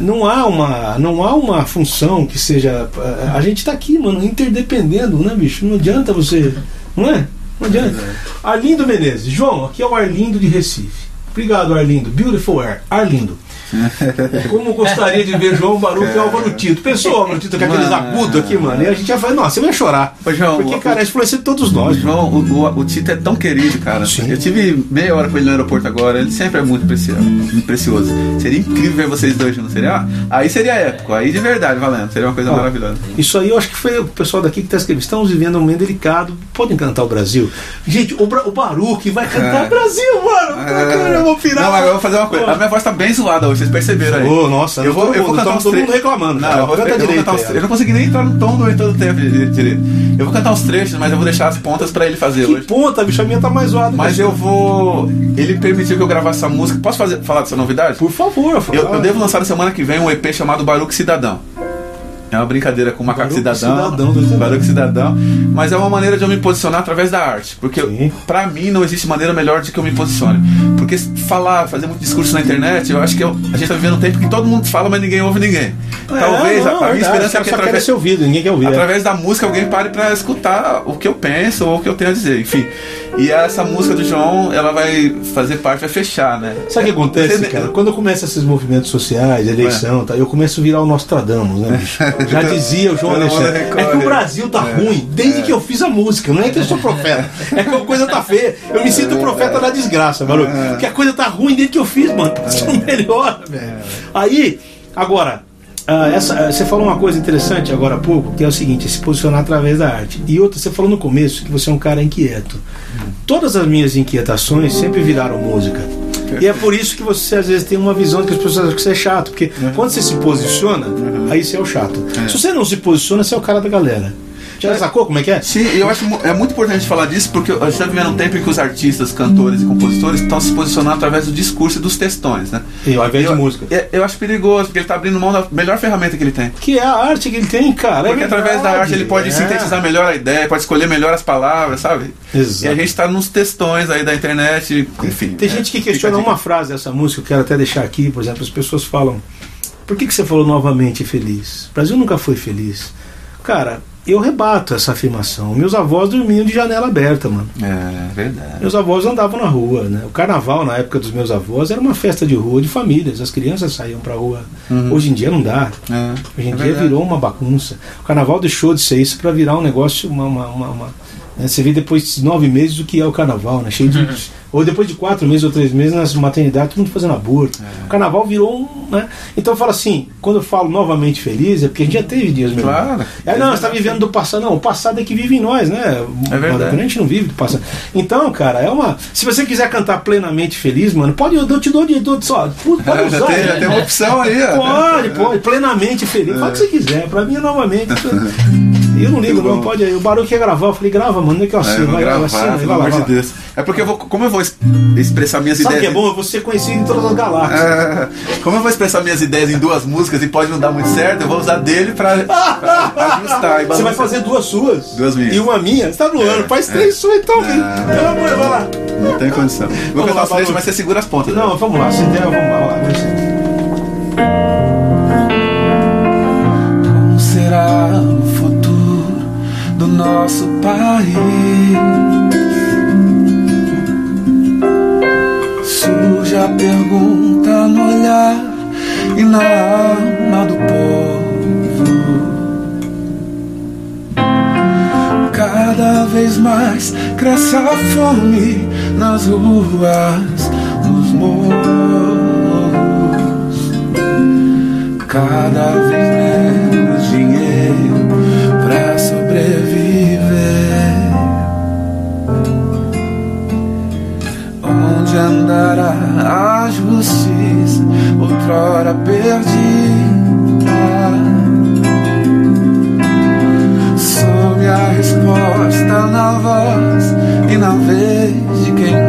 Não há uma não há uma função que seja a gente está aqui, mano, interdependendo, né, bicho? Não adianta você, não é? Não adianta. Arlindo Menezes, João, aqui é o Arlindo de Recife. Obrigado, Arlindo. Beautiful Air. Arlindo. Como gostaria de ver João Baruch e Álvaro Tito. Pensou, Álvaro Tito, com aqueles agudos aqui, mano. E a gente ia falar, nossa, eu ia chorar. Ô, João, Porque, o- cara, é influência de todos nós. João, o, o, o Tito é tão querido, cara. Sim. Eu tive meia hora com ele no aeroporto agora. Ele sempre é muito precioso. Precioso. Seria incrível ver vocês dois juntos. Seria, ah, aí seria épico. Aí de verdade, valendo. Seria uma coisa Ó, maravilhosa. Isso aí eu acho que foi o pessoal daqui que está escrevendo. Estamos vivendo um momento delicado. Podem cantar o Brasil. Gente, o, Bra o Baruch vai cantar É. Brasil, mano. Cara, eu vou pirar. Não, mas eu vou fazer uma coisa. A minha voz tá bem zoada hoje, vocês perceberam aí. Ô, nossa, eu vou, eu vou cantar uns todo mundo reclamando, Não, eu vou, direito cantar ó. Eu não consegui nem entrar no tom durante todo tempo di- direito. Eu vou cantar os trechos, mas eu vou deixar as pontas pra ele fazer Que hoje. ponta, bicho, a minha tá mais zoada. Mas eu vou. Ele permitiu que eu gravasse essa música. Posso fazer, falar dessa novidade? Por favor, Eu, eu devo lançar na semana que vem um EP chamado Baruque Cidadão. É uma brincadeira com o Macaco Baruque Cidadão, Cidadão. Baruque Cidadão, mas é uma maneira de eu me posicionar através da arte, porque pra mim não existe maneira melhor de que eu me posicione. Porque falar, fazer muito discurso na internet, eu acho que eu- a gente tá vivendo um tempo que todo mundo fala, mas ninguém ouve ninguém. Talvez É, a- não, a, minha verdade, esperança é que através, ser ouvido, ninguém quer ouvir. é. através da música alguém pare pra escutar o que eu penso ou o que eu tenho a dizer, enfim. E essa música do João, ela vai fazer parte, vai fechar, né? Sabe o que acontece, Você- cara? Quando começa esses movimentos sociais, eleição, tá, eu começo a virar o Nostradamus, né? Já dizia o João Alexandre. É que o. Brasil tá ruim desde que eu fiz a música. Não é que eu sou profeta. É que a coisa tá feia. Eu me sinto profeta da desgraça, mano. Porque a coisa tá ruim desde que eu fiz, mano. Tá sendo melhor, velho. Aí, agora. ah, essa, você falou uma coisa interessante agora há pouco, que é o seguinte, se posicionar através da arte. E outra, você falou no começo que você é um cara inquieto. Todas as minhas inquietações sempre viraram música. E é por isso que você às vezes tem uma visão de que as pessoas acham que você é chato. Porque quando você se posiciona, aí você é o chato. Se você não se posiciona, você é o cara da galera. Já sacou como é que é? Sim, eu acho é muito importante falar disso porque a gente está vivendo um tempo em que os artistas, cantores e compositores estão se posicionando através do discurso e dos textões, né? E ao invés de eu, música. Eu, eu acho perigoso, porque ele está abrindo mão da melhor ferramenta que ele tem. Que é a arte que ele tem, cara. Porque é através da arte ele pode É. sintetizar melhor a ideia, pode escolher melhor as palavras, sabe? Exato. E a gente está nos textões aí da internet, enfim. Tem é, gente que questiona uma frase dessa música, eu quero até deixar aqui, por exemplo, as pessoas falam: por que, que você falou novamente feliz? O Brasil nunca foi feliz. Cara, eu rebato essa afirmação. Meus avós dormiam de janela aberta, mano. É verdade. Meus avós andavam na rua, né? O carnaval, na época dos meus avós, era uma festa de rua de famílias. As crianças saíam pra rua. Uhum. Hoje em dia não dá. É, Hoje em é dia verdade. virou uma bagunça. O carnaval deixou de ser isso para virar um negócio, uma. uma, uma- uma- né? Você vê depois de nove meses o que é o carnaval, né? Cheio de. Ou depois de quatro meses ou três meses nas maternidades, todo mundo fazendo aborto. É. O carnaval virou um. Né? Então eu falo assim, quando eu falo novamente feliz, é porque a gente já teve dias melhores. Claro. É, não, você está vivendo do passado. Não, o passado é que vive em nós, né? É verdade. A gente não vive do passado. Então, cara, é uma. Se você quiser cantar plenamente feliz, mano, pode, eu te dou de tudo só. Pode já, usar. tem, já né? tem uma opção aí, ó. Pode, pode, plenamente feliz. Fala o que você quiser. Pra mim é novamente. Eu não ligo, não. Pode aí. O barulho quer gravar. Eu falei, grava, mano. Onde é que eu É, assino? vou vai, gravar, assina, pelo amor de. Deus. É porque eu vou, como eu vou es- expressar minhas Sabe o que é ideias. bom? Eu vou ser conhecido em todas as galáxias. É, como eu vou expressar minhas ideias em duas músicas e pode não dar muito certo, eu vou usar dele pra, pra ajustar. e Você vai fazer duas suas. Duas minhas. E uma minha. Você tá no ano. Faz três suas então, filho. Pelo amor, vai lá. Não tem condição. Vou Vamos cantar os Balu. mas você segura as pontas. né? Não, vamos lá. Se der, vamos lá. Vamos lá. Como será o futuro do nosso país? Surge a pergunta no olhar e na alma do povo. Cada vez mais cresce a fome nas ruas, nos morros. cada vez menos dinheiro pra sobreviver. Onde andará a justiça, outrora perdida? Some a resposta na voz e na vez de quem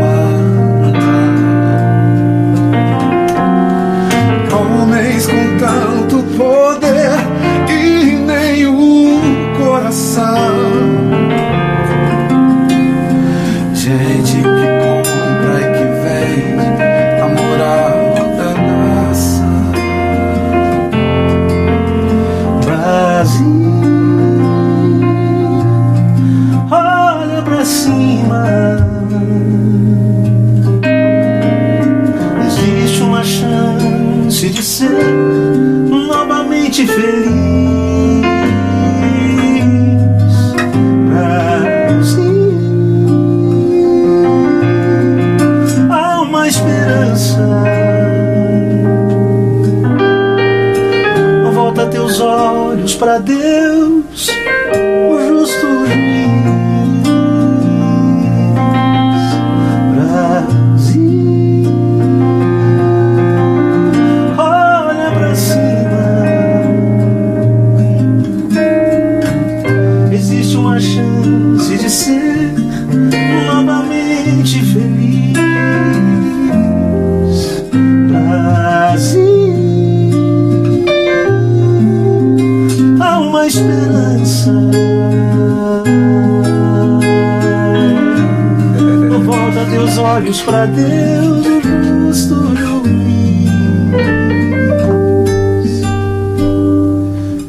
olhos para Deus, justo juiz.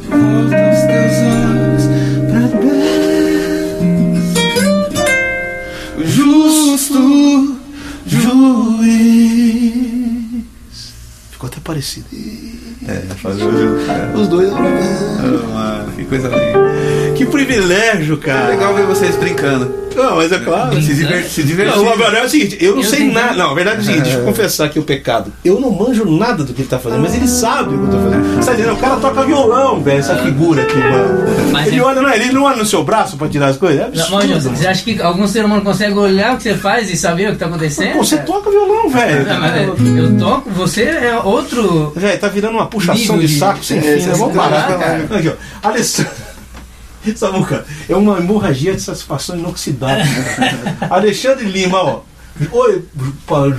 Volta os teus olhos pra Deus, o justo Juiz. Ficou até parecido. É, fazer. Os dois. Oh, mano, que coisa linda. Que privilégio, cara. Legal ver vocês brincando. Não, mas é claro. Se, diver, se divertir. Não, a verdade é o seguinte, eu não Eu sei nada. Não, a verdade é o seguinte, deixa eu confessar aqui o pecado. Eu não manjo nada do que ele tá fazendo, mas ele sabe o que eu tô fazendo. Você tá entendendo? O cara toca violão, velho, essa figura aqui, mano. Mas ele é- olha, não é? Ele não olha no seu braço pra tirar as coisas? É absurdo. você acha que algum ser humano consegue olhar o que você faz e saber o que tá acontecendo? Pô, você toca violão, velho. Não, mas eu, toco, você é outro. Velho, tá virando uma puxação de de- saco sem É, fim, né? Vamos parar. Aqui, ó. Alessandro. Samuca, é uma hemorragia de satisfação inoxidável. Alexandre Lima, ó. Oi,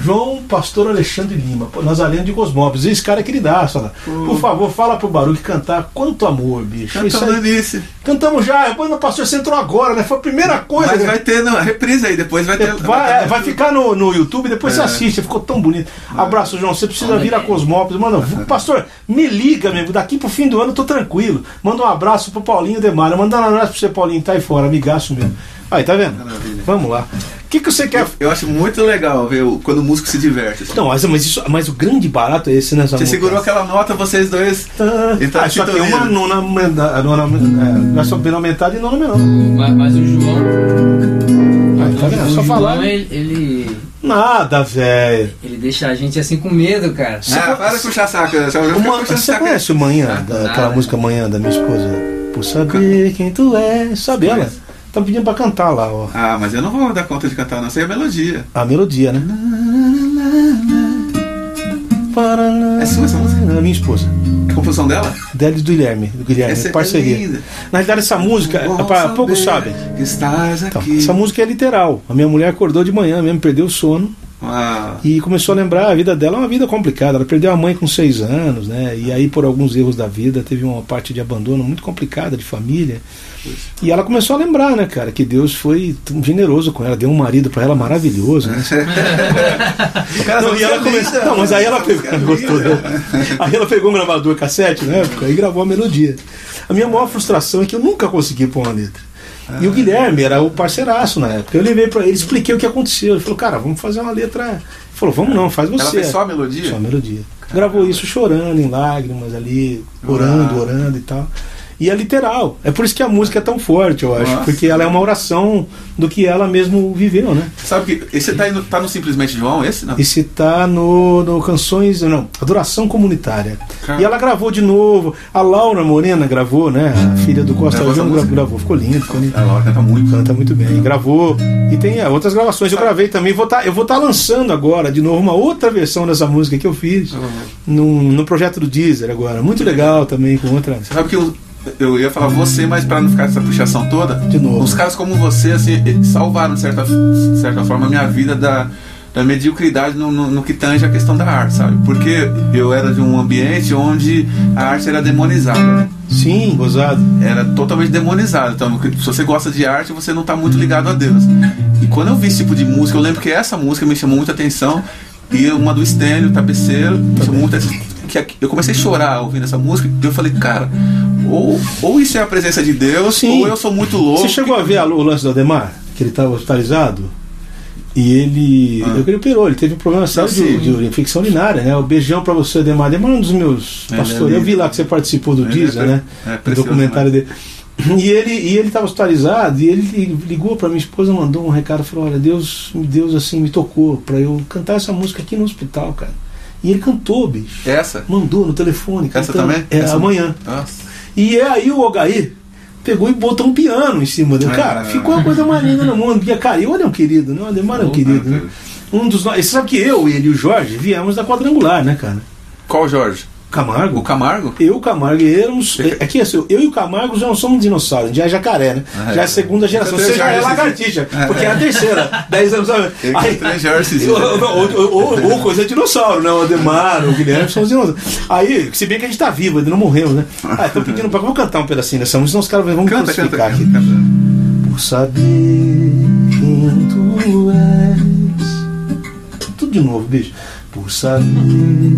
João Pastor Alexandre Lima, Nazareno de Cosmópolis. Esse cara é queridaço, olha lá. Por favor, fala pro Baruque cantar Quanto Amor, bicho. Cantando nisso. Cantamos já, depois o pastor você entrou agora, né? Foi a primeira coisa. Mas né? vai ter na reprise aí, depois vai ter. Vai, é, vai ficar no, no YouTube, depois você É. assiste, ficou tão bonito. Abraço, João. Você precisa vir a Cosmópolis. Manda, pastor, me liga, meu. Daqui pro fim do ano eu tô tranquilo. Manda um abraço pro Paulinho Demário. Manda um abraço pro você, Paulinho, tá aí fora, amigaço mesmo. Aí, tá vendo? Maravilha. Vamos lá. O que, que você quer. Eu acho muito legal ver o- quando o músico se diverte. assim. Não, mas, mas, isso, mas o grande barato é esse, né, Você segurou aquela nota, vocês dois. Ah, tá ah, isso aqui é sintonia. uma nona, menda- nona, é, não é só pela metade e nona menor. Mas, mas o João. Aí, tá vendo? É só João, falar. ele, ele, Nada, velho. ele deixa a gente assim com medo, cara. Ah, para de puxar saco. Só Uma, você saco. conhece o Manhã, Ah, da- aquela música Manhã da minha esposa? Por saber quem tu és. Sabe ela? Tá pedindo pra cantar lá, ó. Ah, mas eu não vou dar conta de cantar, não sei a melodia. A melodia, né? É sua essa música? Da minha esposa. É composição dela? Délis do Guilherme, do Guilherme, Essa é parceria. linda. Na realidade, essa música, é pra, poucos sabem. Então, essa música é literal. A minha mulher acordou de manhã mesmo, perdeu o sono Ah, e começou a lembrar a vida dela é uma vida complicada. Ela perdeu a mãe com seis anos, né? E aí, por alguns erros da vida, teve uma parte de abandono muito complicada de família. E ela começou a lembrar, né, cara, que Deus foi tão generoso com ela, deu um marido pra ela maravilhoso, né? Cara, Não, e ela começou, não, mas aí ela pegou, gostou, né? Aí ela pegou um gravador cassete na época e gravou a melodia. A minha maior frustração é que eu nunca consegui pôr uma letra. E o Guilherme era o parceiraço na época. Eu levei pra ele, expliquei o que aconteceu. Ele falou, cara, vamos fazer uma letra. Ele falou, vamos não, faz você. Ela fez só a melodia? Só a melodia. Gravou isso chorando em lágrimas ali, orando, orando e tal. E é literal. É por isso que a música é tão forte, eu acho. Nossa. Porque ela é uma oração do que ela mesmo viveu, né? Sabe que esse tá, indo- tá no Simplesmente João, esse? Não? Esse tá no, no Canções. Não, Adoração Comunitária. Cara. E ela gravou de novo. A Laura Morena gravou, né? A filha do Costa Gravou Júnior música? gravou. Ficou lindo, ficou lindo. Ela canta muito. Canta muito bem, gravou. E tem é, outras gravações. Eu gravei também. Vou tá, eu vou estar lançando agora, de novo, uma outra versão dessa música que eu fiz no, no projeto do Deezer agora. Muito legal também, com outra. Sabe que eu, eu ia falar você, mas pra não ficar essa puxação toda, De novo. uns caras como você, assim, salvaram de certa, de certa forma a minha vida da, da mediocridade no, no, no que tange a questão da arte, sabe? Porque eu era de um ambiente onde a arte era demonizada, né? Sim, gozado. era totalmente demonizada. Então, se você gosta de arte, você não está muito ligado a Deus. E quando eu vi esse tipo de música, eu lembro que essa música me chamou muita atenção. E uma do Stênio, Tapeceiro, me chamou muita atenção. Que eu comecei a chorar ouvindo essa música. E eu falei, cara, ou, ou isso é a presença de Deus, Sim. ou eu sou muito louco. Você chegou a ver a- o lance do Ademar? Que ele estava hospitalizado? E ele. Ah. Ele operou, ele teve um problema sério de, de infecção urinária, né? O beijão pra você, Ademar. Ademar é um dos meus Ele pastores. é Eu vi lá que você participou do Ele Deezer, é- né? é documentário dele. E ele e ele estava hospitalizado e ele ligou para minha esposa, mandou um recado, falou: "Olha, Deus, Deus assim me tocou para eu cantar essa música aqui no hospital, cara". E ele cantou, bicho. Essa? Mandou no telefone, Essa cantando. também? É, Essa- amanhã. Nossa. E é aí o Ogaí pegou e botou um piano em cima dele. Ah. Cara, ficou a coisa mais linda no mundo. E, cara, e o é um querido, né? O Ademar é um querido, né? Um dos nossos. Você sabe que eu, ele e o Jorge viemos da quadrangular, né, cara? Qual Jorge? Camargo. O Camargo? Eu, Camargo e éramos. É que assim, eu e o Camargo já não somos dinossauros, já é jacaré, né? Ah, já é é. a segunda geração. Você já é lagartixa, é. porque é a terceira. Dez anos. Aí- ou, ou, ou- coisa de dinossauro, né? O Ademar, o Guilherme são os dinossauros. Aí, se bem que a gente tá vivo, ainda não morremos, né? Ah, estão pedindo pra. Vou cantar um pedacinho dessa música, senão os caras vão canta, crucificar canta. aqui. canta. Por saber quem tu és. Tudo de novo, bicho. Por saber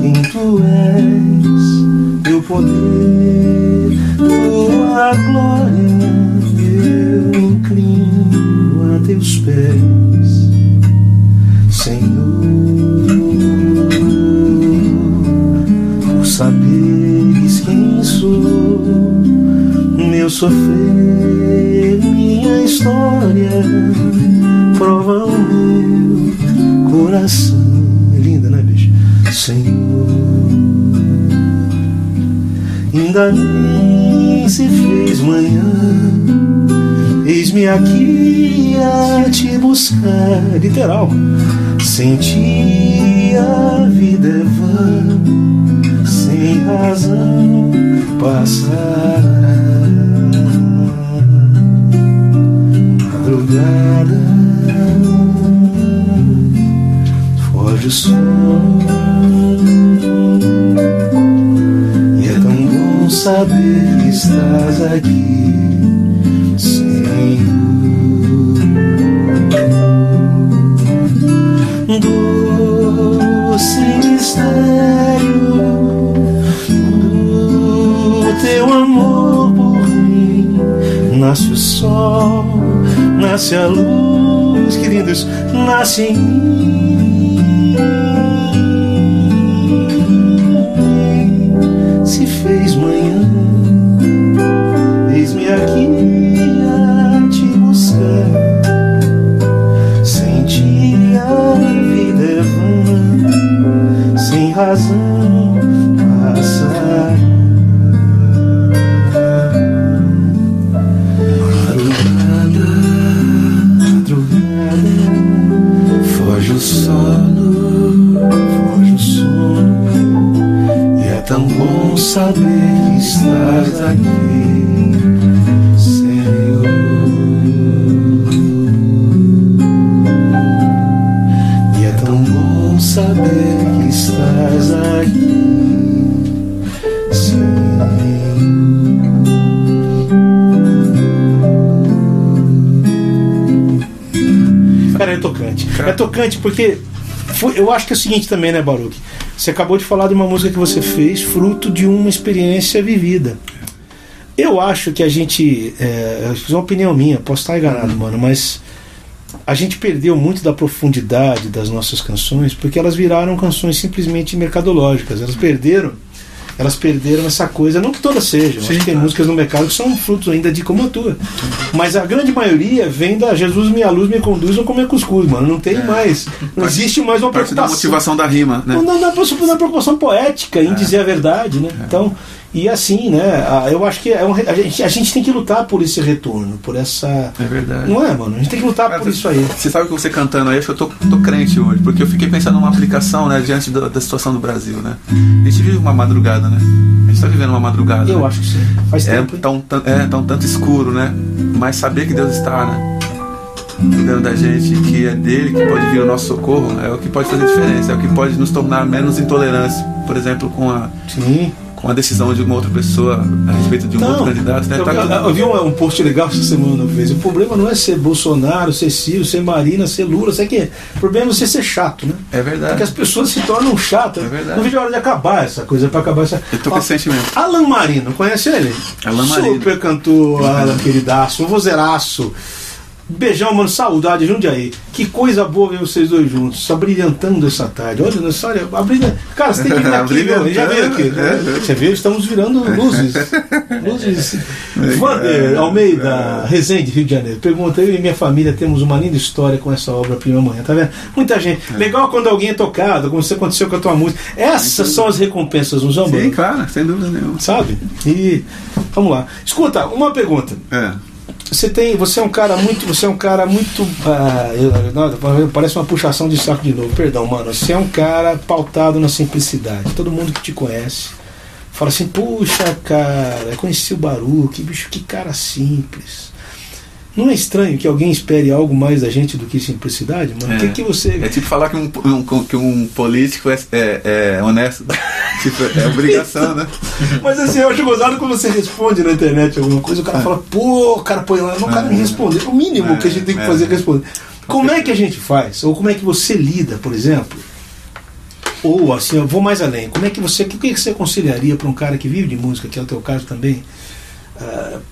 quem tu és, teu poder, tua glória, eu inclino a teus pés, Senhor. Por saberes quem sou meu sofrer, minha história prova o meu coração. É Linda, né, bicho? Senhor, ainda nem se fez manhã. Eis-me aqui a te buscar, literal. Sem ti a vida é vã, sem razão passará. Madrugada foge o som e é tão bom saber que estás aqui, Senhor. Doce mistério do teu amor por mim. Nasce o sol, nasce a luz, queridos, nasce em mim. Razão passar. Madrugada, madrugada, foge o sono, foge o sono, e é tão bom saber que estás aqui, É tocante porque foi- eu acho que é o seguinte também, né, Baruch? Você acabou de falar de uma música que você fez fruto de uma experiência vivida. Eu acho que a gente. É, é uma opinião minha, posso estar enganado, mano, mas a gente perdeu muito da profundidade das nossas canções porque elas viraram canções simplesmente mercadológicas. Elas perderam elas perderam essa coisa, não que todas sejam, Sim, acho que tem claro. músicas no mercado que são frutos ainda de como a tua. Mas a grande maioria vem da Jesus minha luz me conduz a comer cuscuz, mano. Não tem mais. Não Parte- existe mais uma Parte da preocupação. motivação da rima, né? Não, não, não, não, não, preocupação poética em dizer a verdade, né? Então, e assim, né? Eu acho que é um a, gente, a gente tem que lutar por esse retorno, por essa. É verdade. Não é, mano? A gente tem que lutar Cara, por isso aí. Você sabe que você cantando aí, acho que eu tô, tô crente hoje, porque eu fiquei pensando numa aplicação, né, diante da, da situação do Brasil, né? A gente vive uma madrugada, né? A gente tá vivendo uma madrugada. Eu né? acho que sim. Faz É tempo. é tão tanto escuro, né? Mas saber que Deus está, né? Cuidando da gente, que é dele que pode vir o nosso socorro, é o que pode fazer diferença, é o que pode nos tornar menos intolerantes, por exemplo, com a, Sim. Com a decisão de uma outra pessoa a respeito de um outro candidato, né? eu, Tá eu- tudo- eu vi um, um post legal essa semana fez. O problema não é ser Bolsonaro, ser Ciro, ser Marina, ser Lula, sei que. O problema é você ser chato, né? É verdade. Porque as pessoas se tornam chatas. É verdade. Não vejo a hora de acabar essa coisa, para acabar essa. Eu tô com Ó, sentimento. Alan Marino, conhece ele? Alan Marino. Super cantor, Alan, queridaço, um vozeiraço. Beijão, mano, saudade, Jundiaí. Que coisa boa ver vocês dois juntos, só brilhantando essa tarde. Olha, nessa olha, a brilha... Cara, você tem que vir aqui, meu. Já veio aqui. Brilhantando, é. Você viu? Estamos virando luzes. Luzes. Vander Almeida, Resende, Rio de Janeiro. Pergunta: eu e minha família temos uma linda história com essa obra Prima Manhã, tá vendo? Muita gente. Legal quando alguém é tocado, como isso aconteceu com a tua música. Essas são as recompensas, não são, Sim, claro, sem dúvida nenhuma. sabe? E vamos lá. Escuta, uma pergunta. É. Você tem, você é um cara muito, você é um cara muito, ah, eu- não, parece uma puxação de saco de novo. Perdão, mano. Você é um cara pautado na simplicidade. Todo mundo que te conhece fala assim: "Puxa, cara, conheci o Baruque, bicho, que cara simples". Não é estranho que alguém espere algo mais da gente do que simplicidade, mano? O que É. que você É tipo falar que um, um- que um político é, é- é honesto. tipo, é obrigação, né? Mas assim, eu acho gozado quando você responde na internet alguma coisa, o cara fala, pô, cara, põe lá, não, o cara me responder. O mínimo É, que a gente tem que é. fazer é responder. Como é que a gente faz? Ou como é que você lida, por exemplo? Ou assim, eu vou mais além. Como é que você. O que você aconselharia para um cara que vive de música, que é o teu caso também,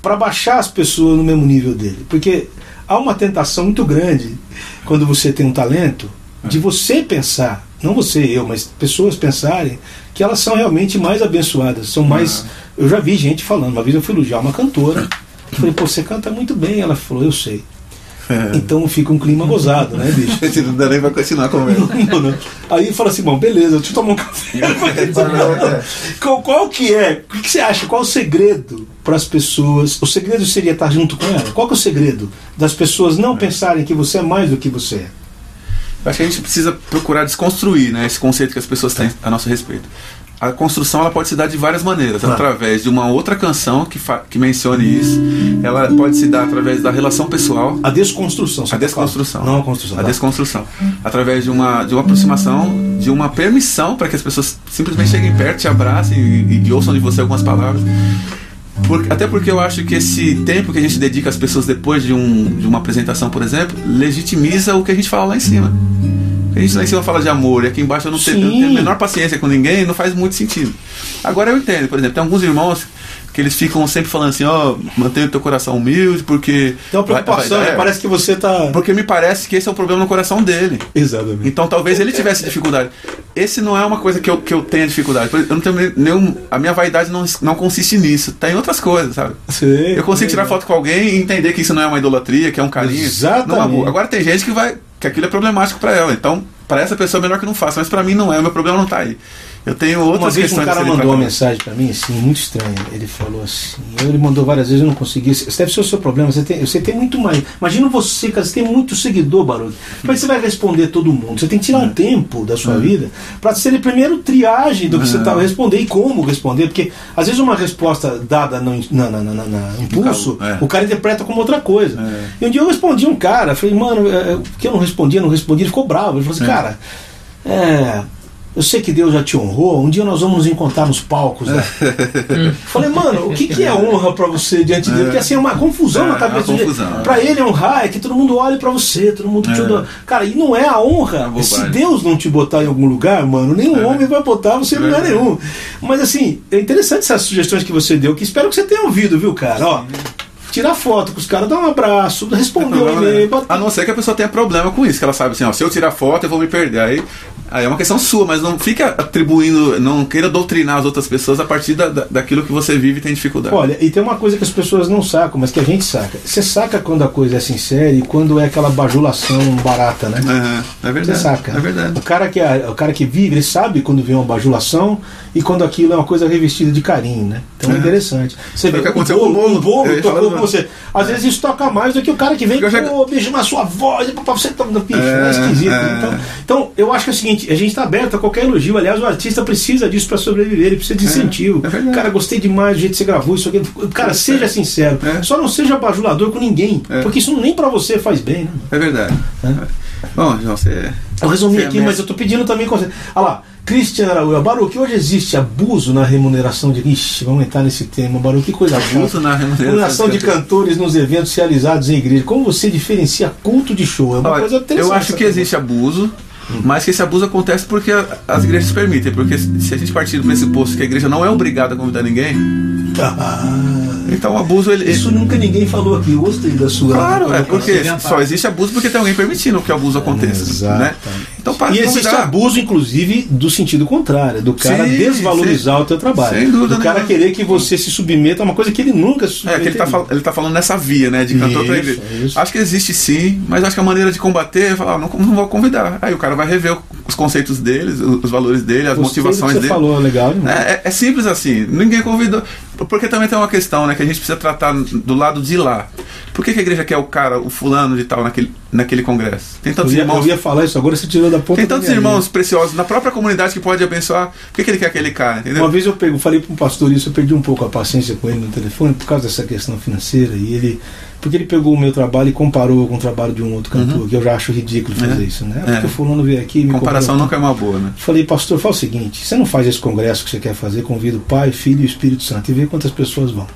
para baixar as pessoas no mesmo nível dele? Porque há uma tentação muito grande quando você tem um talento de você pensar, não você, eu, mas pessoas pensarem que elas são realmente mais abençoadas, são mais. Eu já vi gente falando, uma vez eu fui elogiar uma cantora, eu falei, pô, você canta muito bem. Ela falou, eu sei. Então fica um clima gozado, né, bicho? Gente não dá nem pra continuar conversa. Não, não. Aí fala assim, bom, beleza, deixa eu tomar um café. qual, qual que é? O que você acha? Qual o segredo para as pessoas? O segredo seria estar junto com ela? Qual é o segredo das pessoas não pensarem que você é mais do que você é? Eu Acho que a gente precisa procurar desconstruir né, esse conceito que as pessoas têm a nosso respeito. A construção ela pode se dar de várias maneiras, Claro. através de uma outra canção que, que mencione isso. Ela pode se dar através da relação pessoal, A desconstrução. a desconstrução. Não a construção. A tá. desconstrução. Através de uma, de uma aproximação, de uma permissão para que as pessoas simplesmente cheguem perto, te abracem e, e, e ouçam de você algumas palavras. Por- até porque eu acho que esse tempo que a gente dedica às pessoas depois de, um, de uma apresentação, por exemplo, legitimiza o que a gente fala lá em cima. A gente lá em cima fala de amor e aqui embaixo eu não, tenho, eu não tenho a menor paciência com ninguém, não faz muito sentido. Agora eu entendo, por exemplo, tem alguns irmãos que eles ficam sempre falando assim, ó, mantenha o teu coração humilde, porque. Tem uma preocupação, vai- vai- né? parece que você tá. Porque me parece que esse é o problema no coração dele. Exatamente. Então talvez ele tivesse dificuldade. Esse não é uma coisa que eu, que eu tenha dificuldade. Eu não tenho nenhum. A minha vaidade não, não consiste nisso. Tá em outras coisas, sabe? Sei, Eu consigo tirar foto com alguém e entender que isso não é uma idolatria, que é um carinho. Exatamente. Numa boa. Agora tem gente que vai. que aquilo é problemático pra ela. Então, pra essa pessoa é melhor que não faça. Mas pra mim não é. O meu problema não tá aí. Eu tenho Uma outras vez um questões cara a serem mandou uma mensagem pra mim, assim, muito estranha. Ele falou assim, ele mandou várias vezes, eu não consegui. Deve ser o seu problema. Você tem, você tem muito mais. Imagina você, cara, você tem muito seguidor, Barulho. Mas você vai responder todo mundo. Você tem que tirar um tempo da sua vida pra ser primeiro triagem do que você estava responder e como responder. Porque às vezes uma resposta dada no, na, na, na- na- impulso, É. o cara interpreta como outra coisa. É. E um dia eu respondi um cara, falei, mano, é, é, que eu não respondia, não respondia, ele ficou bravo. Ele falou assim, cara, é, eu sei que Deus já te honrou, um dia nós vamos nos encontrar nos palcos. Né? Falei, mano, o que, que é honra pra você diante de Deus? Porque assim, é uma confusão É, na cabeça é dele. confusão. Pra ele honrar é que todo mundo olhe pra você, todo mundo te É. Cara, e não é a honra. bobagem. Se Deus não te botar em algum lugar, mano, nenhum É. homem vai botar você em lugar É. nenhum. Mas assim, é interessante essas sugestões que você deu, que espero que você tenha ouvido, viu, cara? Ó, tirar foto com os caras, dar um abraço, responder um Problema e-mail, A não ser que a pessoa tenha problema com isso, que ela sabe assim, ó, se eu tirar foto eu vou me perder. Aí Aí é uma questão sua, mas não fica atribuindo, não queira doutrinar as outras pessoas a partir da, da, daquilo que você vive e tem dificuldade. Olha, e tem uma coisa que as pessoas não sacam, mas que a gente saca. Você saca quando a coisa é sincera e quando é aquela bajulação barata, né? É, é verdade. Você saca. É verdade. O cara, que é, o cara que vive, ele sabe quando vem uma bajulação e quando aquilo é uma coisa revestida de carinho, né? Então é, É. interessante. Você vê o que o aconteceu bolo, com o bolo. o bolo Com você. Às vezes isso toca mais do que o cara que vem, Eu já- pô, beijo na sua voz, pra você tá no bicho, É, é esquisito. é. Então, então, eu acho que é o seguinte, a gente está aberto a qualquer elogio. Aliás, o artista precisa disso para sobreviver, ele precisa de incentivo. é cara, gostei demais do jeito que você gravou isso aqui. Cara, É, seja é. sincero. É. Só não seja bajulador com ninguém. É. Porque isso nem para você faz bem, né? É verdade. Bom, João, você. Eu resumi é aqui, mas eu tô pedindo também conselho. Olha lá, Cristian Araújo, Baru, que hoje existe abuso na remuneração de. Ixi, vamos entrar nesse tema, Baru, que coisa Abuso chata. na remuneração Remuneração de de cantores nos eventos realizados em igreja. Como você diferencia culto de show? É uma Olha, coisa interessante. eu acho que existe abuso, mas que esse abuso acontece porque as igrejas permitem. Porque se a gente partir do pressuposto que a igreja não é obrigada a convidar ninguém, Ah, então o abuso ele. isso nunca ninguém falou aqui. Gostei da sua. Claro, é porque só existe abuso porque tem alguém permitindo que o abuso aconteça. Exatamente. Né? Então para E existe abuso, inclusive, do sentido contrário, do cara Sim, desvalorizar o teu trabalho. Sem dúvida do cara querer que você se submeta a uma coisa que ele nunca se É, que ele tá, fal- ele tá falando nessa via, né? De cantor isso. Acho que existe sim, mas acho que a maneira de combater é falar, ah, não, não vou convidar. Aí o cara vai rever os conceitos deles, os valores dele, as Gostei motivações que você dele. falou, legal demais. É, é- é simples assim, ninguém convidou. Porque também tem uma questão, né, que a gente precisa tratar do lado de lá. Por que, que a igreja quer o cara, o fulano de tal, naquele, naquele congresso? Tem Eu tantos ia, irmãos. eu ia falar isso, agora você tirou da ponta Tem tantos irmãos preciosos na própria comunidade que pode abençoar. Por que, que ele quer aquele cara, entendeu? Uma vez eu pego, falei para um pastor isso, eu perdi um pouco a paciência com ele no telefone por causa dessa questão financeira e ele porque ele pegou o meu trabalho e comparou com o trabalho de um outro cantor, que eu já acho ridículo fazer É. isso, né? É. Porque o fulano veio aqui e me Comparação nunca é uma boa, né? Falei, pastor, fala o seguinte: você não faz esse congresso que você quer fazer, convida o Pai, Filho e o Espírito Santo e vê quantas pessoas vão.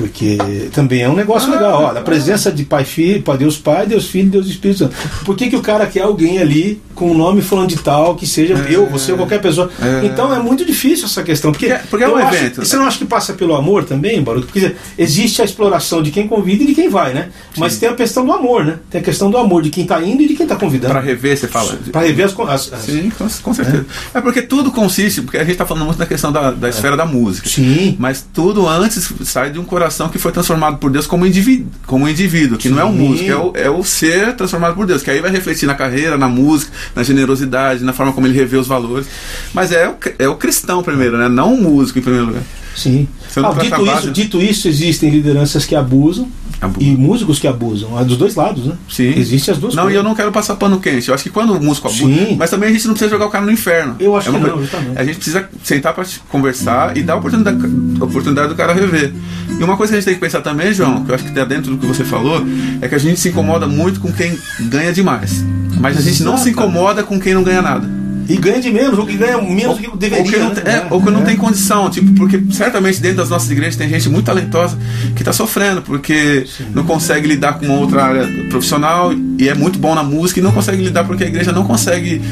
Porque também é um negócio legal. Olha, a presença de Pai Filho, Pai Deus Pai, Deus Filho, Deus Espírito Santo. Por que, que o cara quer alguém ali com o nome falando de tal, que seja É. eu, você ou qualquer pessoa? É. Então é muito difícil essa questão. Porque, Porque- é um acho- evento, Você né? não acha que passa pelo amor também, Baruto? Porque existe a exploração de quem convida e de quem vai, né? Mas tem a questão do amor, né? Tem a questão do amor de quem está indo e de quem está convidando. Pra rever, você fala. Para rever as, as, as- Sim, com, certeza. É. porque tudo consiste, porque a gente está falando muito da questão da, da esfera da música. Sim. Mas tudo antes sai de um coração que foi transformado por Deus como indivíduo, como indivíduo que não é um Sim. músico, é o, é o ser transformado por Deus, que aí vai refletir na carreira, na música, na generosidade, na forma como ele revê os valores. Mas é o, é o cristão primeiro, né? Não o músico em primeiro lugar. Sim. Ah, dito, isso, dito isso, existem lideranças que abusam E músicos que abusam. É dos dois lados, né? Sim. Existem as duas Não, e coisas. eu não quero passar pano quente. Eu acho que quando o músico abusa. Sim. Mas também a gente não precisa jogar o cara no inferno. Eu acho É que não, coisa- justamente. A gente precisa sentar para conversar e dar a oportunidade, a oportunidade do cara rever. E uma coisa que a gente tem que pensar também, João, que eu acho que está dentro do que você falou, é que a gente se incomoda muito com quem ganha demais. Mas a gente não se Exato. incomoda com quem não ganha nada. E ganha de menos, ou que ganha menos do que Ou deveria. que não, né? é, ou que não tem condição, tipo, porque certamente dentro das nossas igrejas tem gente muito talentosa que está sofrendo, porque não consegue lidar com outra área profissional e é muito bom na música e não consegue lidar porque a igreja não consegue.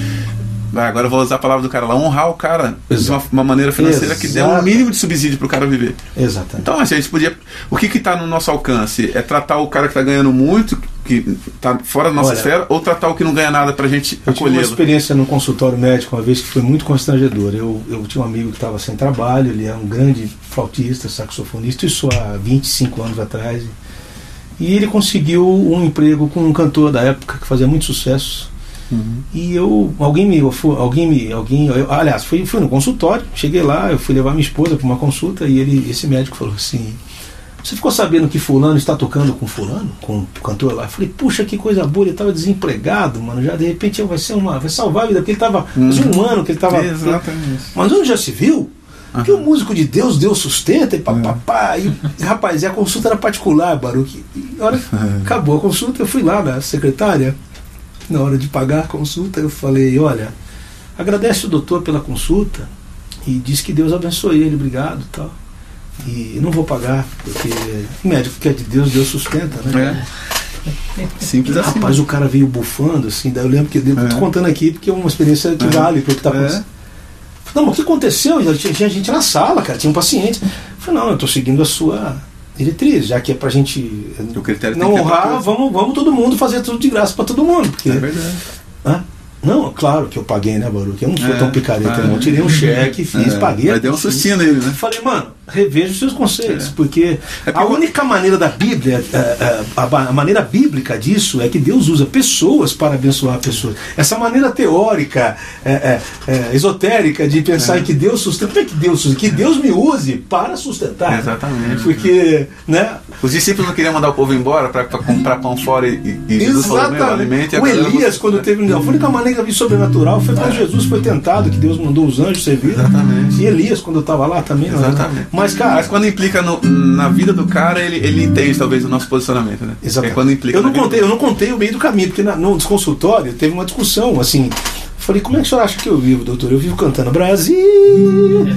Agora eu vou usar a palavra do cara lá, honrar o cara de uma, Exato. uma maneira financeira que dê um Exato. mínimo de subsídio para o cara viver. Exatamente. Então a gente podia. O que está no nosso alcance? É tratar o cara que está ganhando muito, que está fora da nossa Olha, esfera, ou tratar o que não ganha nada para a gente Eu tive uma acolhê-lo? experiência no consultório médico uma vez que foi muito constrangedora. Eu, eu tinha um amigo que estava sem trabalho, ele é um grande flautista, saxofonista, isso há 25 anos atrás. E ele conseguiu um emprego com um cantor da época que fazia muito sucesso. Uhum. E eu, alguém me, alguém me, alguém, eu, aliás, fui, fui no consultório, cheguei lá, eu fui levar minha esposa para uma consulta e ele, esse médico falou assim: Você ficou sabendo que fulano está tocando com fulano, com o cantor lá? Eu falei: Puxa, que coisa boa, ele estava desempregado, mano, já de repente vai ser uma, vai salvar a vida, porque ele estava, fazia um ano que ele estava, Exatamente. mas onde já se viu? Que o músico de Deus, Deus sustenta e É. papapá. E, rapaz, e a consulta era particular, Baruque. E a hora que acabou a consulta, eu fui lá na secretária, na hora de pagar a consulta, eu falei, olha, agradece o doutor pela consulta e diz que Deus abençoe ele, obrigado e tal. E não vou pagar, porque médico que é de Deus, Deus sustenta, né? É. Simples assim. Rapaz, o cara veio bufando, assim, daí eu lembro que eu É. tô contando aqui porque é uma experiência que É. vale pro que tá É. acontecendo. Não, mas o que aconteceu? Já tinha, tinha gente na sala, cara, tinha um paciente. Eu falei, não, eu tô seguindo a sua diretriz, já que é pra gente não honrar, vamos, vamos todo mundo fazer tudo de graça pra todo mundo. Porque, É verdade. Não, claro que eu paguei, né, Baruch? Eu não sou É, tão picareta, é. não. Eu tirei um cheque, fiz, É, paguei. Mas deu um sustinho nele, né? Falei, mano, reveja os seus conceitos, É. porque É a única maneira da Bíblia, é, é, a, ba- a maneira bíblica disso é que Deus usa pessoas para abençoar pessoas. Essa maneira teórica, é, é, esotérica de pensar em que Deus sustenta, não é que Deus sustenta, que Deus me use para sustentar. Exatamente. Porque, né? Os discípulos não queriam mandar o povo embora para comprar pão fora e, e- Jesus falou: meu, alimente a O Elias, quando teve. A única maneira vi sobrenatural foi quando Jesus foi tentado, que Deus mandou os anjos servir. Exatamente. E Elias, quando eu estava lá também. né? Exatamente. Mas, cara. Mas quando implica no- na vida do cara, ele, ele entende talvez o nosso posicionamento, né? Exatamente. É quando implica eu não contei, eu não contei o meio do caminho, porque na, no desconsultório teve uma discussão assim. Falei, como é que o senhor acha que eu vivo, doutor? Eu vivo cantando Brasil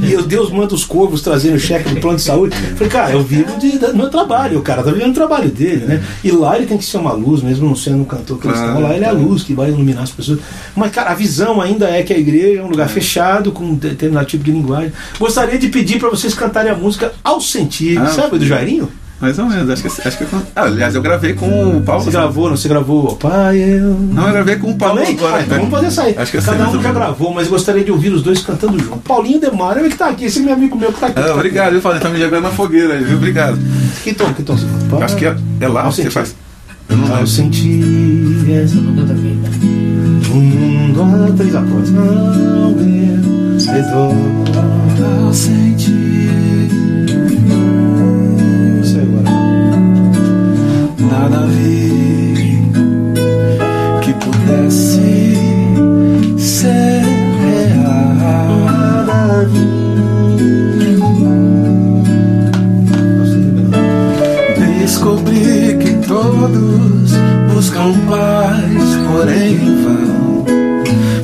e eu- Deus manda os corvos trazendo cheque do plano de saúde. Falei, cara, eu vivo de, do meu trabalho, o cara tá vivendo o trabalho dele, né? E lá ele tem que ser uma luz, mesmo não sendo um cantor cristão, Claro, lá ele é a luz que vai iluminar as pessoas. Mas, cara, a visão ainda é que a igreja é um lugar fechado, com um determinado tipo de linguagem. Gostaria de pedir para vocês cantarem a música ao sentir, Ah, sabe, do Jairinho? Mais ou menos, acho que, acho que ah, aliás, eu gravei com o Paulo. Você gravou, não? Você gravou, pai, eu. Não, eu gravei com o Paulo Também? agora. Ah, então vamos fazer essa aí. Acho que eu Cada um já gravou, mas gostaria de ouvir os dois cantando junto. Paulinho Demar, ele que tá aqui, esse meu amigo meu que tá aqui. Ah, obrigado, eu falei, tá me jogando na fogueira aí, viu? Obrigado. Que tom, que tom você faz? Acho que é, é lá que você sentir. faz. Eu não Ao lembro. sentir Essa eu nunca toquei, cara. o mundo a três acordes meu redor. Ao sentir nada vi que pudesse ser real. Nada Descobri que todos buscam paz, porém em vão.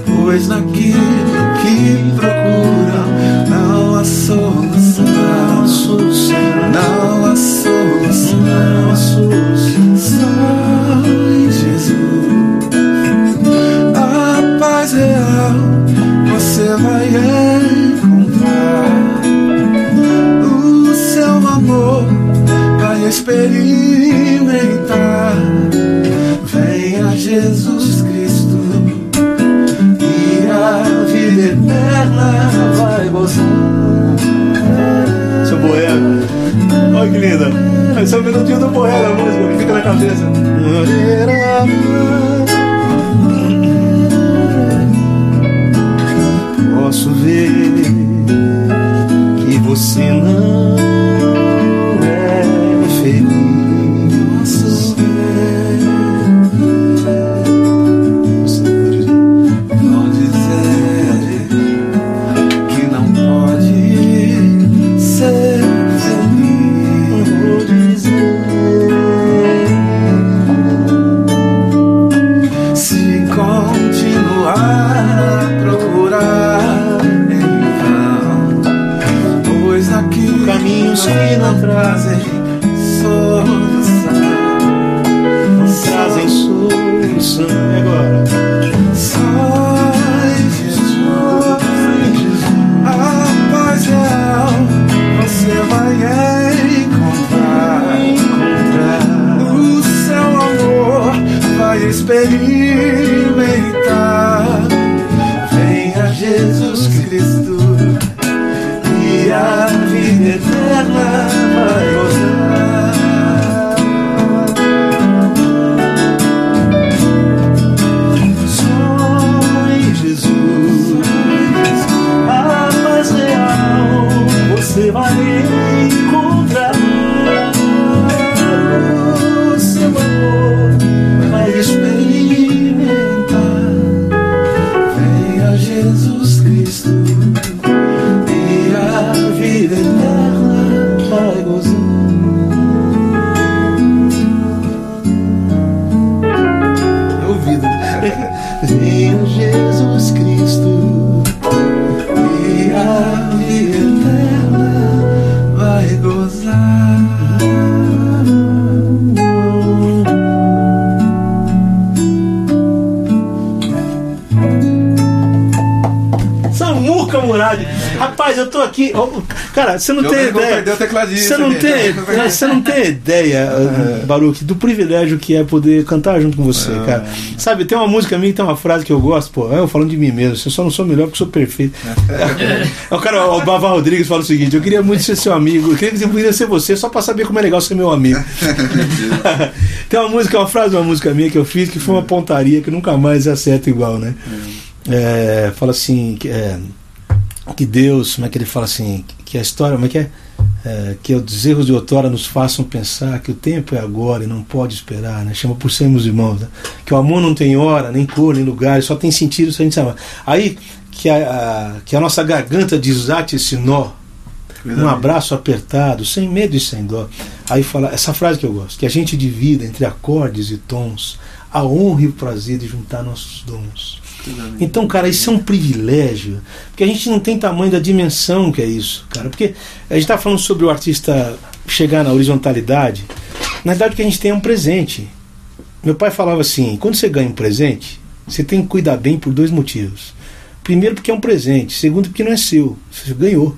Pois naquilo experimentar. Venha Jesus Cristo e a vida eterna vai gozar. Seu Boema. Olha que linda. Esse é o melodinho do Boema, a música que fica na cabeça. Posso ver que você não cara, você não Eu tem ideia. perder o tecladista Você não tem, você não tem ideia, Baruque, do privilégio que é poder cantar junto com você, Ah. cara. Sabe, tem uma música minha, tem uma frase que eu gosto, pô, eu falando de mim mesmo, eu só não sou melhor porque sou perfeito. É o cara, o Bava Rodrigues fala o seguinte: eu queria muito ser seu amigo, eu queria que você podia ser você só pra saber como é legal ser meu amigo. tem uma música, uma frase de uma música minha que eu fiz que foi uma pontaria que nunca mais acerta igual, né? É, fala assim, que, é, que Deus, como é que ele fala assim, que a história, como é que é? É, que os erros de outrora nos façam pensar que o tempo é agora e não pode esperar, né? Chama por sermos irmãos, né? Que o amor não tem hora, nem cor, nem lugar, só tem sentido se a gente se amar. Aí que a, a- que a nossa garganta desate esse nó, um abraço apertado, sem medo e sem dó. Aí fala essa frase que eu gosto, que a gente divida entre acordes e tons a honra e o prazer de juntar nossos dons. Então, cara, isso é um privilégio, porque a gente não tem tamanho da dimensão que é isso, cara. Porque a gente está falando sobre o artista chegar na horizontalidade. Na verdade, o que a gente tem é um presente. Meu pai falava assim: quando você ganha um presente, você tem que cuidar bem por dois motivos. Primeiro, porque é um presente. Segundo, porque não é seu. Você ganhou.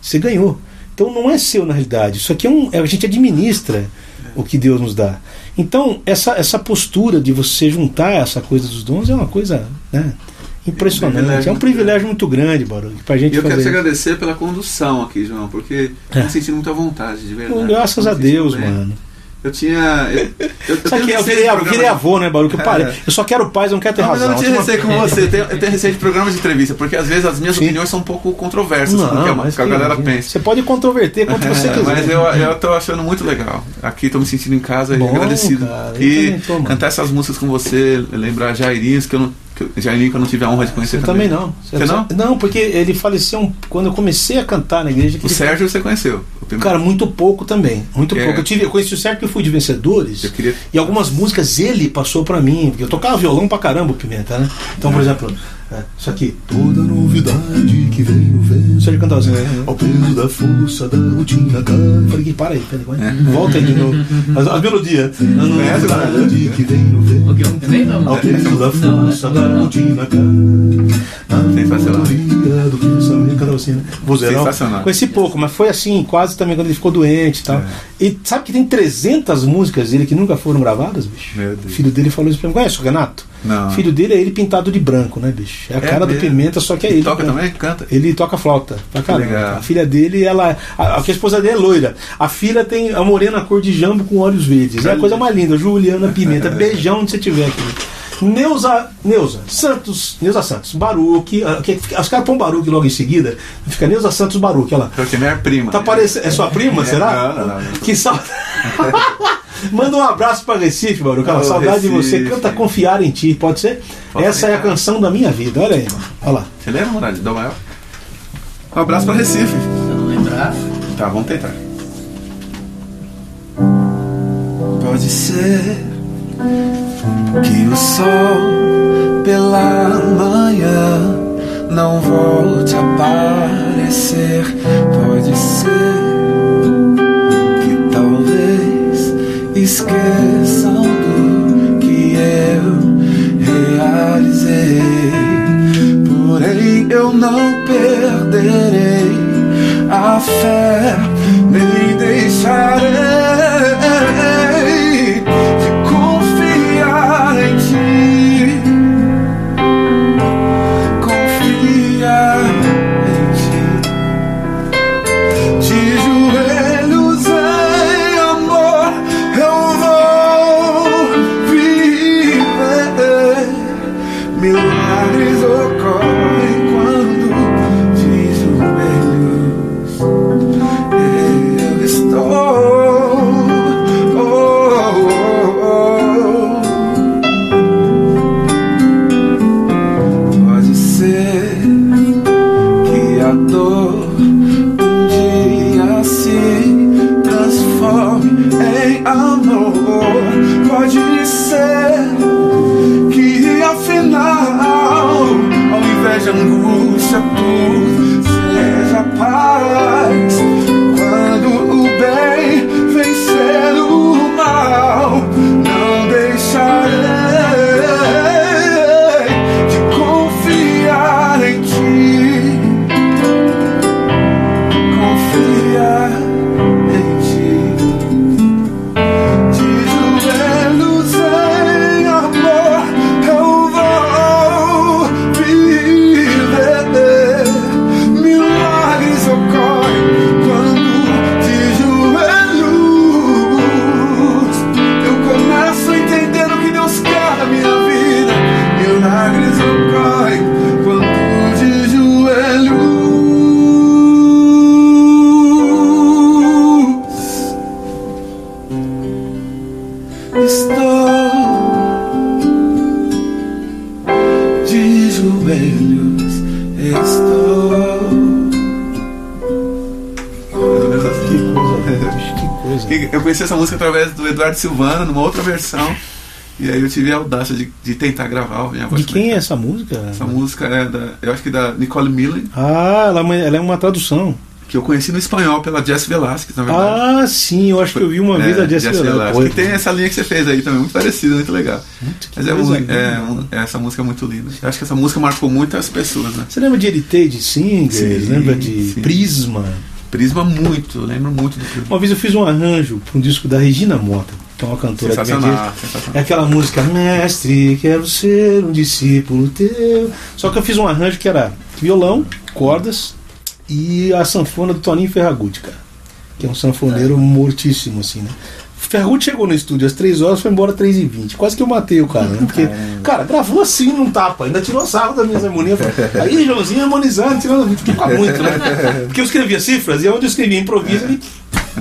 Você ganhou. Então não é seu na realidade. Isso aqui é um. A gente administra o que Deus nos dá. Então, essa, essa postura de você juntar essa coisa dos dons é uma coisa né, impressionante. É um privilégio muito grande, Baruch, pra gente E eu quero te agradecer pela condução aqui, João, porque É. me senti muito à vontade, de verdade. Graças a Deus, bem. mano. Eu tinha. Eu, eu, eu Sabe que eu receio virei, eu virei avô, né, Baruch? Eu, parei. É. eu só quero paz, eu não quero ter Não, mas eu razão. não tinha receio como você. Eu tenho, eu tenho receio de programas de entrevista, porque às vezes as minhas Sim. opiniões são um pouco controversas com o que Não, a, galera pensa. Você pode controverter quanto você É, quiser. mas eu, eu tô achando muito legal. Aqui tô me sentindo em casa Bom, e agradecido. cara, eu e tô, cantar essas músicas com você, lembrar Jairinhos, que eu não. Que eu, Jairinho que eu não tive a honra de conhecer Eu também. também não. Você não? Não, porque ele faleceu um- quando eu comecei a cantar na igreja. que O Sérgio você conheceu. Cara, muito pouco também. Muito É. pouco. Eu, tive, eu conheci o Sérgio que eu fui de vencedores. Eu queria- E algumas músicas ele passou pra mim. Porque eu tocava violão pra caramba, Pimenta, né? Então, por exemplo, é, isso aqui. Toda novidade que veio vem. O Sérgio cantava assim. Ao peso da força da rotina cai. Eu falei, para aí, peraí, peraí. Volta aí de novo. As, as melodias. A novidade que vem no vento. O que? O também não? Ao peso da Não, força não, da não. rotina cai. Na Sensacional. do pensamento. Cantava assim, né? Sensacional. Conheci pouco, mas foi assim, quase também quando ele ficou doente e tal. É. E sabe que tem 300 músicas dele que nunca foram gravadas, bicho? Meu O Deus. filho dele falou isso pra mim. Conhece o Renato? Não. O filho dele é ele pintado de branco, né, bicho? É a É cara do mesmo? Pimenta, só que é ele. Toca que canta. também? Canta. Ele toca flauta pra caramba. legal. A filha dele, ela. A, a, a esposa dele é loira. A filha tem a morena cor de jambo com olhos verdes. É a coisa mais linda. Juliana Pimenta. Beijão onde você estiver aqui. Neuza, Neuza Santos, Neuza Santos, Baruque, ah, os caras põem Baruque logo em seguida, fica Neuza Santos Baruque, lá. Porque minha prima. Tá parecendo. É sua prima, É, será? não, não, não. Que saudade. Manda um abraço pra Recife. Aquela Ô, saudade de você. Recife. Canta Confiar em Ti, pode ser? Pode Essa é a canção da minha vida. Olha aí, mano. Olha lá. Você lembra, Moradi, do maior? Um abraço pra Recife. Se eu não lembrar. Tá, vamos tentar. Pode ser que o sol pela manhã não volte a aparecer. Pode ser esqueçam do que eu realizei. Porém, eu não perderei a fé, nem deixarei do Eduardo Silvana, numa outra versão. E aí eu tive a audácia de, de tentar gravar minha voz. De quem é essa música? Essa música é da, eu acho que da Nicole Millen, Ah, ela, é uma- ela é uma tradução. que eu conheci no espanhol pela Jess Velasquez, na verdade. Ah, sim, eu acho que eu vi uma vez É, a Jess Jess Velasquez. Que tem essa linha que você fez aí também, muito parecida, muito legal. muito Mas é, coisa mu- linda, é, um- essa música é muito linda. Eu acho que essa música marcou muitas pessoas, né? Você lembra de Heritage Singers? Sim, lembra de sim. Prisma? Prisma muito, eu lembro muito do Prisma. Uma vez eu fiz um arranjo para um disco da Regina Mota, que é uma cantora Sensacional, igreja. É sensacional. aquela música Mestre, quero ser um discípulo teu. Só que eu fiz um arranjo que era violão, cordas e a sanfona do Toninho Ferragutti, cara. Que é um sanfoneiro mortíssimo, assim, né? Ferragutti chegou no estúdio às 3 horas, foi embora às 3 e 20 Quase que eu matei o cara, né? Porque, cara, gravou assim num tapa, ainda tirou sarro das minhas harmonias. Falei, Aí, Joãozinho harmonizando, tirando. Fica muito, né? Porque eu escrevia cifras e onde eu escrevia improviso, ele.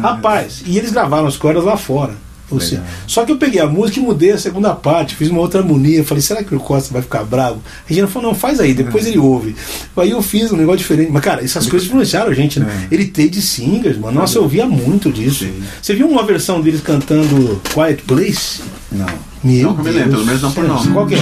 Rapaz, e eles gravaram as cordas lá fora. Legal. só que eu peguei a música e mudei a segunda parte, fiz uma outra harmonia. Falei, será que o Costa vai ficar bravo? A Regina falou, não, faz aí, depois ele ouve. Aí eu fiz um negócio diferente. Mas, cara, essas coisas influenciaram a gente, né? Ele tem de singers, mano. Nossa, eu ouvia muito disso. Sim. Você viu uma versão deles cantando Quiet Place? Não. Meu Não me lembro, pelo menos não por nome. Qual que é?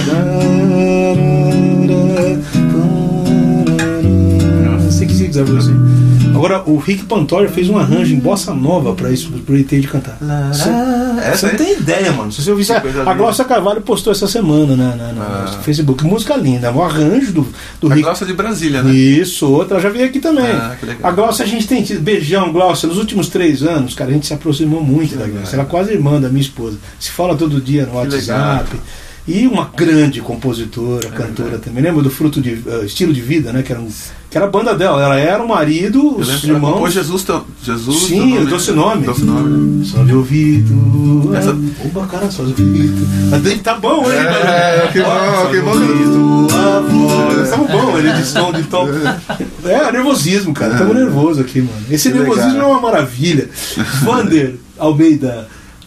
Sabe assim. Agora, o Rick Pantoja fez um arranjo em bossa nova pra isso, pro ET de cantar. Você essa não aí? tem ideia, mano. Se você ouvir, Que coisa a linda. Glaucia Carvalho postou essa semana na, na- na- Ah. no Facebook. Música linda, um arranjo do, do A Rick. Glaucia de Brasília, né? Isso, outra já veio aqui também. Ah, que legal. A Glaucia a gente tem tido. Beijão, Glaucia. Nos últimos três anos, cara, a gente se aproximou muito da legal. Glaucia. Ela é quase irmã da minha esposa. Se fala todo dia no Que WhatsApp. E uma grande compositora, cantora também. Lembra do Fruto de eh, Estilo de Vida, né? Que era, um, que era a banda dela. Ela era o marido, os irmãos. compôs Jesus, teu- Jesus Sim, teu Doce Nome. Doce nome, né? Só de ouvido. Essa- Opa, cara, só de ouvido. Tá bom, hein? É, que bom, que bom. ouvido, voz. Tava bom, ele de som, de tom. É, nervosismo, cara. Tamo nervoso aqui, mano. Esse Que nervosismo legal. é uma maravilha. Vander Almeida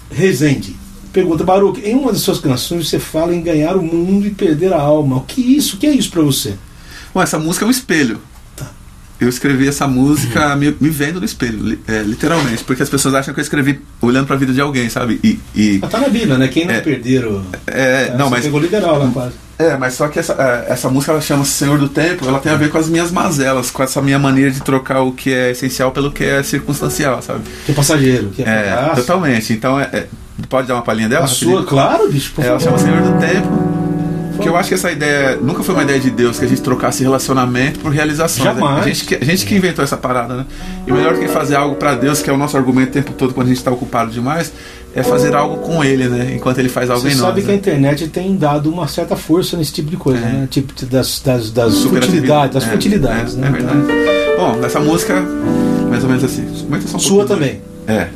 Rezende. Pergunta, Baruch, em uma das suas canções você fala em ganhar o mundo e perder a alma. O que é isso? O que é isso pra você? Bom, essa música é um espelho. Tá. Eu escrevi essa música me, me vendo no espelho, é, literalmente, porque as pessoas acham que eu escrevi olhando pra vida de alguém, sabe? E, e- Ah, Tá na Bíblia, né? Quem não É. perderam. é, não, você mas Pegou literal lá quase. é, mas só que essa, é, essa música ela chama Senhor do Tempo, ela tem a ver com as minhas mazelas, com essa minha maneira de trocar o que é essencial pelo que é circunstancial, sabe? Que é passageiro. Que é, É, totalmente. Então, é, é- pode dar uma palhinha dela? A sua, claro, bicho. por É, ela chama Senhor do Tempo. Que eu acho que essa ideia nunca foi uma ideia de Deus, que a gente trocasse relacionamento por realização. Jamais. A gente, que, a gente que inventou essa parada, né? E melhor do que fazer algo pra Deus, que é o nosso argumento o tempo todo quando a gente tá ocupado demais, é fazer algo com Ele, né? Enquanto Ele faz algo Você em sabe nós. que a né? internet tem dado uma certa força nesse tipo de coisa, É. né? Tipo das, das, das futilidades, das É, futilidades, é, né? É verdade. Bom, essa música, mais ou menos assim. Só um Sua pouquinho. também. É.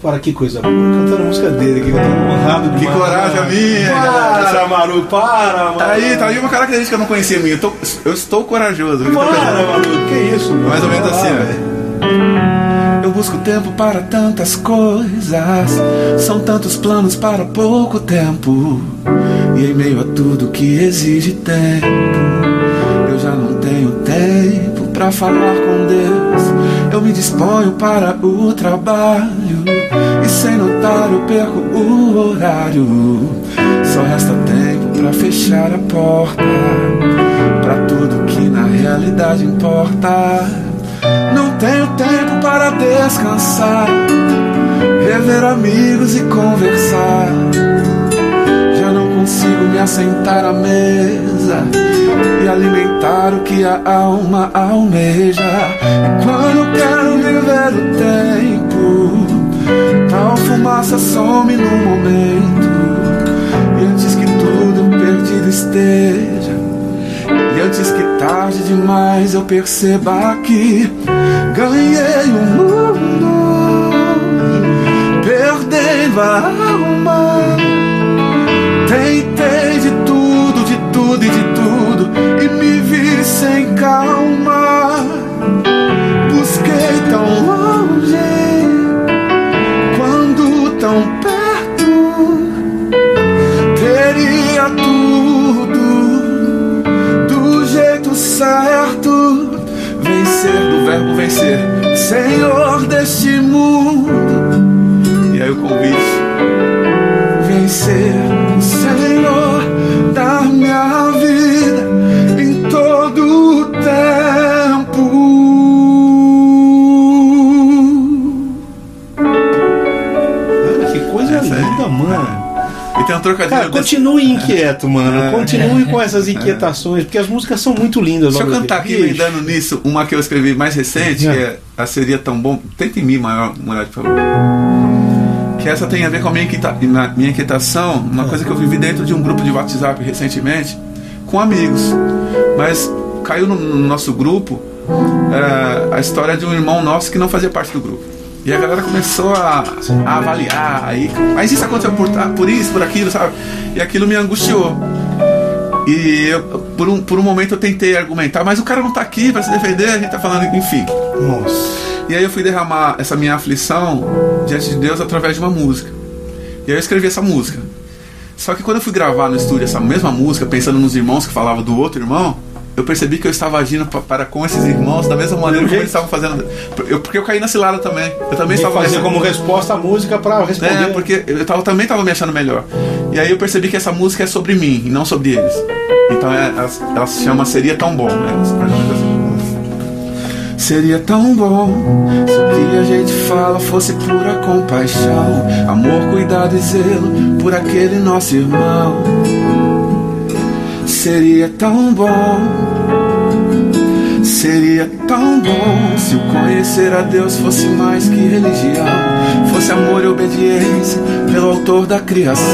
Para que coisa boa. Cantando a música dele aqui, eu tô honrado Que coragem minha, Para, galera. Maru, para, Maru. Tá aí, tá aí uma característica que eu não conhecia minha. Eu, tô- eu estou corajoso. Para, corajoso. Maru, que isso? mano? Mais ou menos assim, ó. velho. Eu busco tempo para tantas coisas, são tantos planos para pouco tempo. E em meio a tudo que exige tempo, eu já não tenho tempo para falar com Deus. Eu me disponho para o trabalho e sem notar eu perco o horário. Só resta tempo para fechar a porta para tudo que na realidade importa. Não tenho tempo para descansar, rever amigos e conversar. Já não consigo me assentar à mesa e alimentar o que a alma almeja. E quando quero viver o tempo, tal fumaça some no momento. E antes que tudo perdido esteja. E antes que tarde demais eu perceba que ganhei o mundo, perdendo a alma. Tentei de tudo, de tudo e de tudo, e me vi sem calma. Busquei tão longe, verbo vencer, Senhor deste mundo. aí o convite. Vem tem um trocadilho Cara, desse- continue inquieto, mano. É. Continue com essas inquietações, porque as músicas são muito lindas. Deixa eu cantar aqui, emendando nisso, uma que eu escrevi mais recente, que É. a Seria Tão Bom. Tenta em mim, maior, mulher, por favor. Que essa tem a ver com a minha, inquieta, minha inquietação, uma coisa que eu vivi dentro de um grupo de WhatsApp recentemente, com amigos. Mas caiu no, no nosso grupo é, a história de um irmão nosso que não fazia parte do grupo. E a galera começou a, a avaliar, aí, mas isso aconteceu por, ah, por isso, por aquilo, sabe? E aquilo me angustiou. E eu, por, um, por um momento eu tentei argumentar, mas o cara não tá aqui pra se defender, a gente tá falando, enfim. Nossa. E aí eu fui derramar essa minha aflição diante de Deus através de uma música. E aí eu escrevi essa música. Só que quando eu fui gravar no estúdio essa mesma música, pensando nos irmãos que falavam do outro irmão, eu percebi que eu estava agindo pa- para com esses irmãos da mesma maneira jeito. eles estavam fazendo. Eu, porque eu caí na cilada também. Eu também E estava fazer nessa- como resposta a música pra responder. é, porque eu tava, também estava me achando melhor. E aí eu percebi que essa música é sobre mim e não sobre eles. Então é, ela, ela se chama Seria Tão Bom. Né? Assim. Seria tão bom se o que a gente fala fosse pura compaixão, amor, cuidado e zelo por aquele nosso irmão. Seria tão bom, seria tão bom se o conhecer a Deus fosse mais que religião, fosse amor e obediência pelo autor da criação.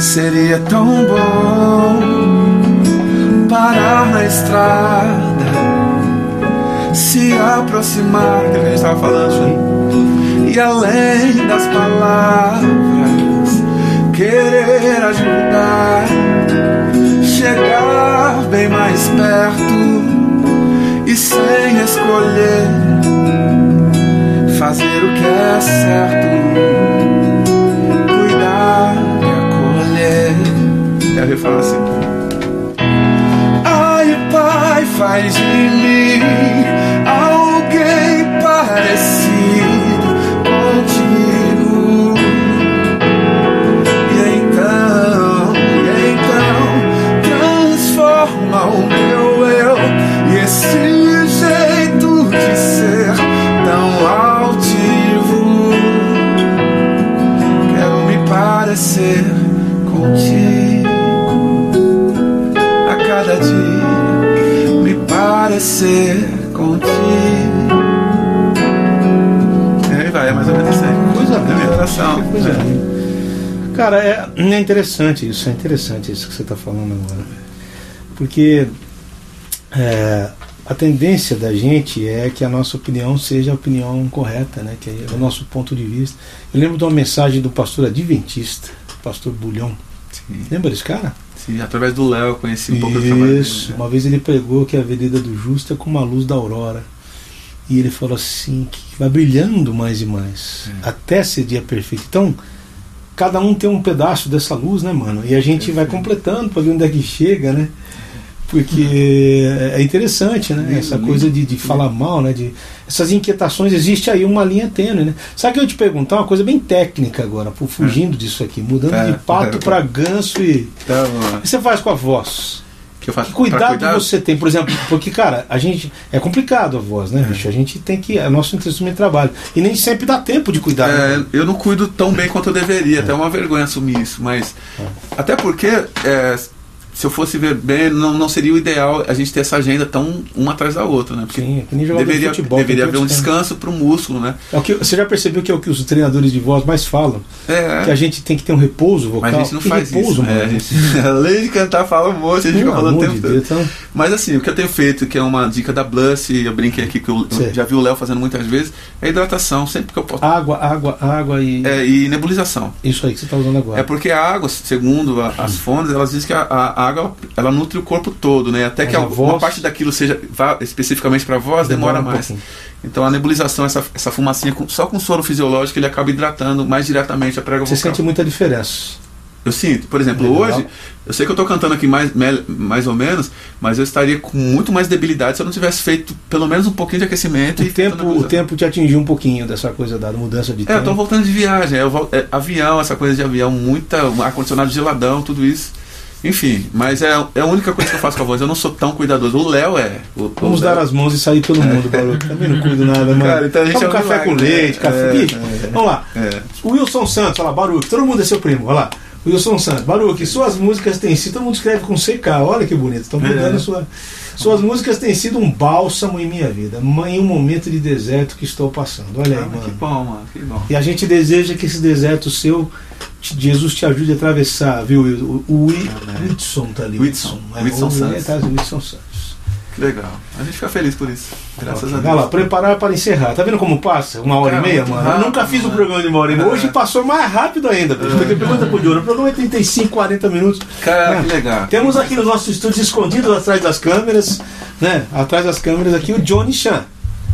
Seria tão bom parar na estrada se aproximar, que a gente estava falando, e além das palavras, querer ajudar, chegar bem mais perto e sem escolher, fazer o que é certo, cuidar e acolher. É o refrão assim. Ai, Pai, faz de mim alguém parecido coisa É. Cara, é, é interessante isso, é interessante isso que você está falando agora. Porque é, a tendência da gente é que a nossa opinião seja a opinião correta, né? que é o nosso ponto de vista. Eu lembro de uma mensagem do pastor adventista, pastor Bulhão. Sim, Lembra desse cara? sim, através do Léo eu conheci um pouco do trabalho Isso. dele. Uma vez ele pregou que a Avenida do Justo é como a luz da aurora. E ele falou assim, que vai brilhando mais e mais, É. até ser dia perfeito. Então, cada um tem um pedaço dessa luz, né, mano? E a gente vai completando para ver onde é que chega, né? Porque é interessante, né? Lindo, Essa lindo. coisa de, de falar mal, né? De, essas inquietações, existe aí uma linha tênue, né? Sabe que eu te perguntar uma coisa bem técnica agora, pô, fugindo disso aqui, mudando Tá, de pato tá. para ganso e. Então, O que você faz com a voz? Que eu faço Que cuidado cuidar? você tem, por exemplo, porque, cara, a gente. É complicado a voz, né, bicho? A gente tem que. É nosso instrumento de trabalho. E nem sempre dá tempo de cuidar. É, né? eu não cuido tão bem quanto eu deveria, até é uma vergonha assumir isso, mas até porque é, se eu fosse ver bem, não, não seria o ideal a gente ter essa agenda tão uma atrás da outra, né? Porque Sim, é jogador deveria, de futebol. deveria haver um descanso para o músculo, né? É o que, você já percebeu que é o que os treinadores de voz mais falam? É, Que a gente tem que ter um repouso vocal. mas a gente não Que faz repouso, isso. mano. né? A gente, além de cantar, fala um monte, a gente Pelo fica falando o tempo de todo. Deus, então, Mas assim, o que eu tenho feito, que é uma dica da Blush, eu brinquei aqui que eu, já vi o Léo fazendo muitas vezes, é hidratação, sempre que eu posso. água, água, água e. É, e nebulização. Isso aí que você está usando agora. É porque a água, segundo a- as fontes, elas dizem que a, a água ela nutre o corpo todo, né? Até Mas que a voz- uma parte daquilo seja vá especificamente para a voz, demora, um mais. pouquinho. Então a nebulização, essa, essa fumacinha, com- só com soro fisiológico, ele acaba hidratando mais diretamente a prega Você vocal. sente muita diferença. Eu sinto. Por exemplo, Legal. hoje, eu sei que eu tô cantando aqui mais, mais ou menos, mas eu estaria com muito mais debilidade se eu não tivesse feito pelo menos um pouquinho de aquecimento. O e tempo, o tempo te atingiu um pouquinho dessa coisa da mudança de É, eu tempo. tô voltando de viagem. Eu vol- é, avião, essa coisa de avião, muita. ar-condicionado geladão, tudo isso. Enfim, mas é, é a única coisa que eu faço com a voz. Eu não sou tão cuidadoso. O Léo é. O, Vamos o dar as mãos e sair pelo mundo, Baruch. Também não cuido nada, mano. Cara, então a gente Toma é um café milagre, com né? leite, café. É, Bicho, é. Vamos lá. É. Wilson Santos, olha lá, Baruch. Todo mundo é seu primo, olha lá. Wilson Santos, Baruch, suas músicas têm sido. Todo mundo escreve com CK, olha que bonito. Estão mudando É. sua. Suas músicas têm sido um bálsamo em minha vida, em um momento de deserto que estou passando. Olha aí, Ah, mas que mano. bom, mano. Que bom. E a gente deseja que esse deserto seu, Jesus te ajude a atravessar, viu? O, o, Wi- Amém. Whitson tá ali. Whitson. É, Whitson o- Santos. é, tá, Whitson Santos. Que legal. A gente fica feliz por isso. Graças Ok, a Deus. Vai lá, preparar para encerrar. Tá vendo como passa? Uma hora Cara, e meia, mano? Eu rápido, nunca fiz um programa de uma hora e meia. É. Hoje passou mais rápido ainda, bicho. Porque pergunta pro Diogo. O programa é 35, 40 minutos. Cara, Ah, que legal. Temos aqui nos nossos estúdios escondidos atrás das câmeras, né? Atrás das câmeras aqui o Johnny Chan.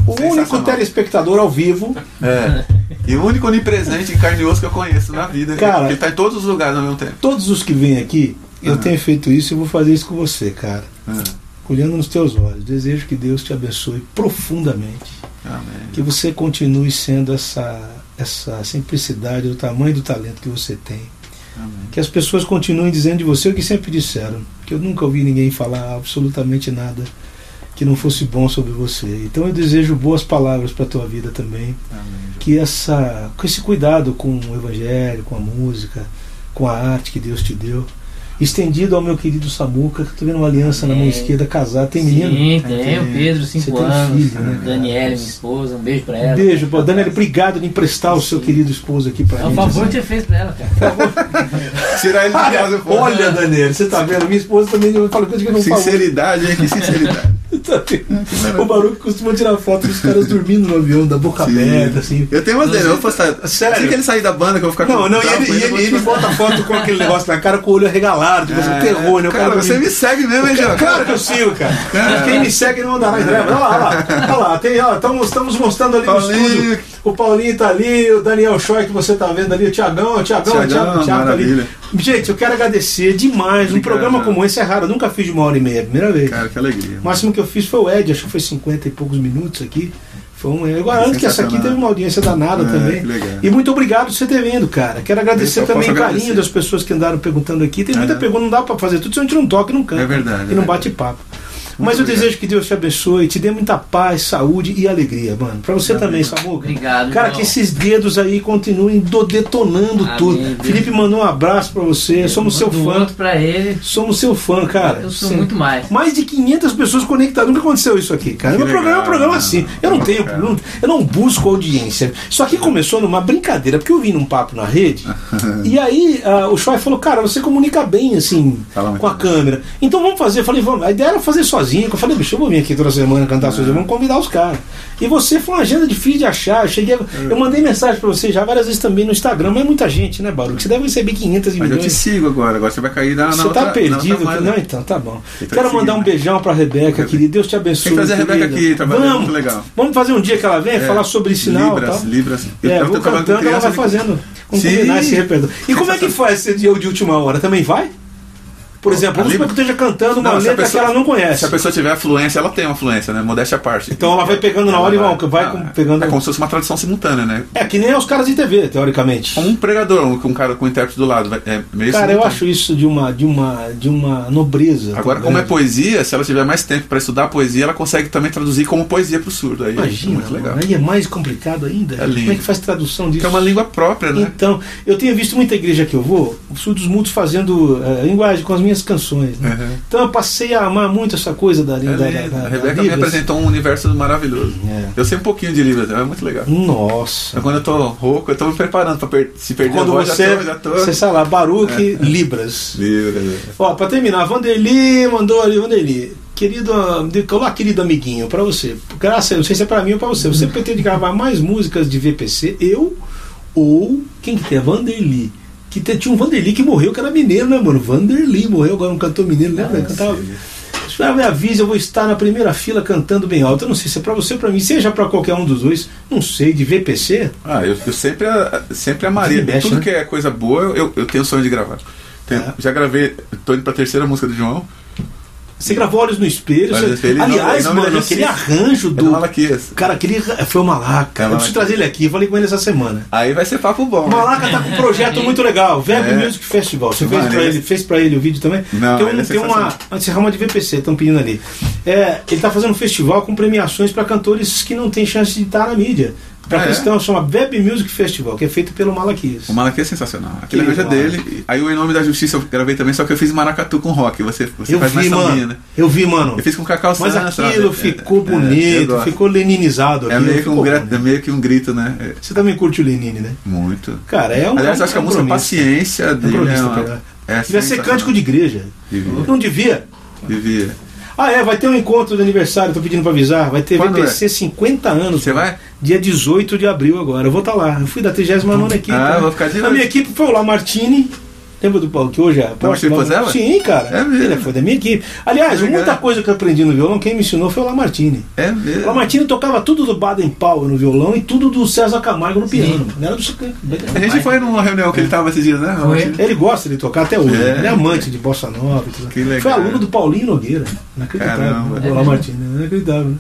O único telespectador ao vivo. É. E o único onipresente em carne e osso que eu conheço na vida. Cara- Ele tá em todos os lugares ao mesmo tempo. Todos os que vêm aqui, eu Ah. tenho feito isso e vou fazer isso com você, cara. É. Olhando nos teus olhos. Desejo que Deus te abençoe profundamente. Amém. Que você continue sendo essa, essa simplicidade, o tamanho do talento que você tem. Amém. Que as pessoas continuem dizendo de você o que sempre disseram. Que eu nunca ouvi ninguém falar absolutamente nada que não fosse bom sobre você. Então eu desejo boas palavras para a tua vida também. Amém. Que essa, com esse cuidado com o evangelho, com a música, com a arte que Deus te deu, estendido ao meu querido Samuca, que eu tô vendo uma aliança na mão Amém. esquerda casada. Tem menino? Sim, tem. O Pedro, Você 5 tem anos. filho, né? Daniela, minha esposa. Um beijo pra ela. Beijo, pô. Daniela, obrigado de emprestar o seu querido esposo aqui pra É um favor que você fez pra ela, cara. Tirar ele de casa, Olha, Daniela, você tá vendo? Minha esposa também fala coisa que eu não falo. Sinceridade, hein? Que sinceridade. Tá? O Baruco costuma tirar foto dos caras dormindo no avião, da boca Sim. aberta, assim. Eu tenho umas dele, eu vou postar. Sério? Assim que ele sair da banda, que eu vou ficar Não, com não, e ele, com e ele, ele te bota foto com aquele negócio na cara com o olho arregalado, tipo assim, É, terror, né? O cara, cara você me segue mesmo, hein, Jean? Claro que eu sigo, cara. Quem me segue não andará em trevas. Olha lá, olha lá. Olha lá, tem, ó, estamos, estamos mostrando ali Paulinho. no estúdio. O Paulinho tá ali, o Daniel Choi que você tá vendo ali, o Tiagão, o Tiagão, o Thiagão, Thiago, o Thiago tá ali. Gente, eu quero agradecer demais. Um Obrigado. programa como esse é raro. Eu nunca fiz de uma hora e meia, primeira vez. Cara, que alegria. O máximo que eu fiz foi o Ed, acho que foi 50 e poucos minutos aqui. Foi um. Agora, antes que essa aqui teve uma audiência danada É, também. E muito obrigado por você ter vindo, cara. Quero agradecer Eu também o carinho agradecer. das pessoas que andaram perguntando aqui. Tem muita É. pergunta, não dá pra fazer tudo se a gente não toca e não canta. É verdade, E é não bate papo. Mas eu obrigado. desejo que Deus te abençoe, te dê muita paz, saúde e alegria, mano. Pra você Amém. também, Samuca. Obrigado, Cara, irmão. que esses dedos aí continuem do- detonando Amém, tudo. Deus. Felipe mandou um abraço pra você. Somos seu fã. pra ele. Somos seu fã, cara. Eu sou Sim. muito mais. Mais de 500 pessoas conectadas. Nunca aconteceu isso aqui, cara. Que Meu programa é um legal, programa mano. assim. Eu não tenho. Não- eu não busco audiência. Isso aqui começou numa brincadeira, porque eu vim num papo na rede. e aí ah, o Choi falou: Cara, você comunica bem, assim, Fala com a bem. câmera. Então vamos fazer. Eu falei: Vamos. A ideia era fazer sozinho. Eu falei: Bicho, eu vou vir aqui toda semana cantar sozinho. Vamos convidar os caras. E você foi uma agenda difícil de achar. Eu cheguei. a- Eu mandei mensagem pra você já várias vezes também no Instagram. Mas é muita gente, né, Baru? Você deve receber 500 Mas eu milhões. te sigo agora, agora você vai cair na, na Você outra, tá perdido. na não, então, tá bom. Então, Quero mandar um né? beijão pra Rebeca, querida. Deus te abençoe. Tem que trazer a Rebeca aqui, trabalhando Vamos, muito legal. Vamos fazer um dia que ela venha É, falar sobre sinal Libras, tal. Libras. Eu- É, eu vou cantando, ela vai fazendo. Vamos combinar esse repertório. E como é que faz esse dia de última hora? Também vai? Por exemplo, A vamos supor que eu esteja cantando uma Não, letra pessoa- que ela não conhece. Se a pessoa tiver afluência, ela tem uma afluência, né? Modéstia à parte. Então ela vai pegando na hora e vai- vai Ah, pegando- É como se fosse uma tradução simultânea, né? É que nem os caras de TV, teoricamente. Um pregador, um, um cara com um intérprete do lado. É meio Cara, eu simultâneo. acho isso de uma, de uma, de uma nobreza. Agora, tão como é poesia, se ela tiver mais tempo para estudar poesia, ela consegue também traduzir como poesia para o surdo. Aí Imagina, é muito legal. mano, aí é mais complicado ainda. É lindo. Como é que faz tradução disso? Porque é uma língua própria, né? Então, eu tenho visto muita igreja que eu vou, os surdos mudos fazendo eh, linguagem com as minhas canções. Né? Uhum. Então eu passei a amar muito essa coisa da, É da, da, da, a da Rebeca me Libras. apresentou um universo maravilhoso. É. Eu sei um pouquinho de Libras, é muito legal. Nossa. Então, quando eu tô rouco, eu tô me preparando para per se perder Quando a voz, você, já tô, já tô. você sai lá, Baruque, Libras. Libras, é. Ó, pra terminar, Vanderly mandou ali, Vanderly. Querido, olá, querido amiguinho, pra você. Graças, não sei se é pra mim ou pra você. Você pretende gravar mais músicas de VPC? Eu ou quem que tem? A Vanderly. Que tinha um Vanderly que morreu, que era mineiro, né, mano? Vanderly morreu, agora um cantor mineiro, lembra? Ele cantava. Espera, me avise, eu vou estar na primeira fila cantando bem alto. Eu não sei se é pra você ou pra mim, seja pra qualquer um dos dois. Não sei, de VPC? Ah, eu, eu sempre, sempre amaria. Mexe, Tudo né? que é coisa boa, eu, eu tenho sonho de gravar. Tem- É. Já gravei, tô indo pra terceira música do João. Você gravou Olhos no Espelho. Olhos no Espelho, Aliás, da mano, aquele arranjo É do. Cara, aquele. Foi o Malaca. É, Eu preciso trazer ele aqui. Eu falei com ele essa semana. Aí vai ser papo bom. O né? Malaca tá com um projeto muito legal, Verbo É. Music Festival. Você fez pra, ele- fez pra ele o vídeo também? Não, tem, um, é tem uma, sensacional. uma encerrama de VPC, estão pedindo ali. É, ele tá fazendo um festival com premiações para cantores que não têm chance de estar na mídia. Para Ah, é? cristãos, chama Web Music Festival, que é feito pelo Malaquias. O Malaquias é sensacional. Aquele Que arranjo é dele. Aí o Em Nome da Justiça eu gravei também, só que eu fiz maracatu com rock. Você, você Eu faz vi, sambinha, né? Eu vi, mano. Eu fiz com Cacau Mas Santos, aquilo ficou É, é, bonito, ficou leninizado É meio, que um grito, é meio que um grito, né? É, Você também curte o Lenine, né? muito. Cara, é um. Aliás, é acho que a música. Paciência É dele é, compromisso, uma, é Devia ser cântico de igreja. Devia. Não devia? Devia. Ah, é, vai ter um encontro de aniversário, tô pedindo pra avisar. Vai ter Quando VPC 50 anos. Você vai? Dia 18 de abril agora. Eu vou estar lá. Eu fui da 39 equipe. Ah, né? vou ficar de A minha equipe foi o Lamartine. Lembra do Paulo que hoje é? Lamartine Pozella? Sim, cara. É mesmo? Ele foi da minha equipe. Aliás, Legal. muita coisa que eu aprendi no violão, quem me ensinou foi o Lamartine. É O mesmo. Lamartine tocava tudo do Baden Powell no violão e tudo do César Camargo no piano. Era do A gente foi numa reunião que ele tava esses dias, né? Foi. Ele gosta de tocar até hoje. É. Ele é amante de bossa nova. tudo. Que legal. Foi aluno do Paulinho Nogueira. Inacreditável. Caramba. né? O Lamartine. Inacreditável. Né?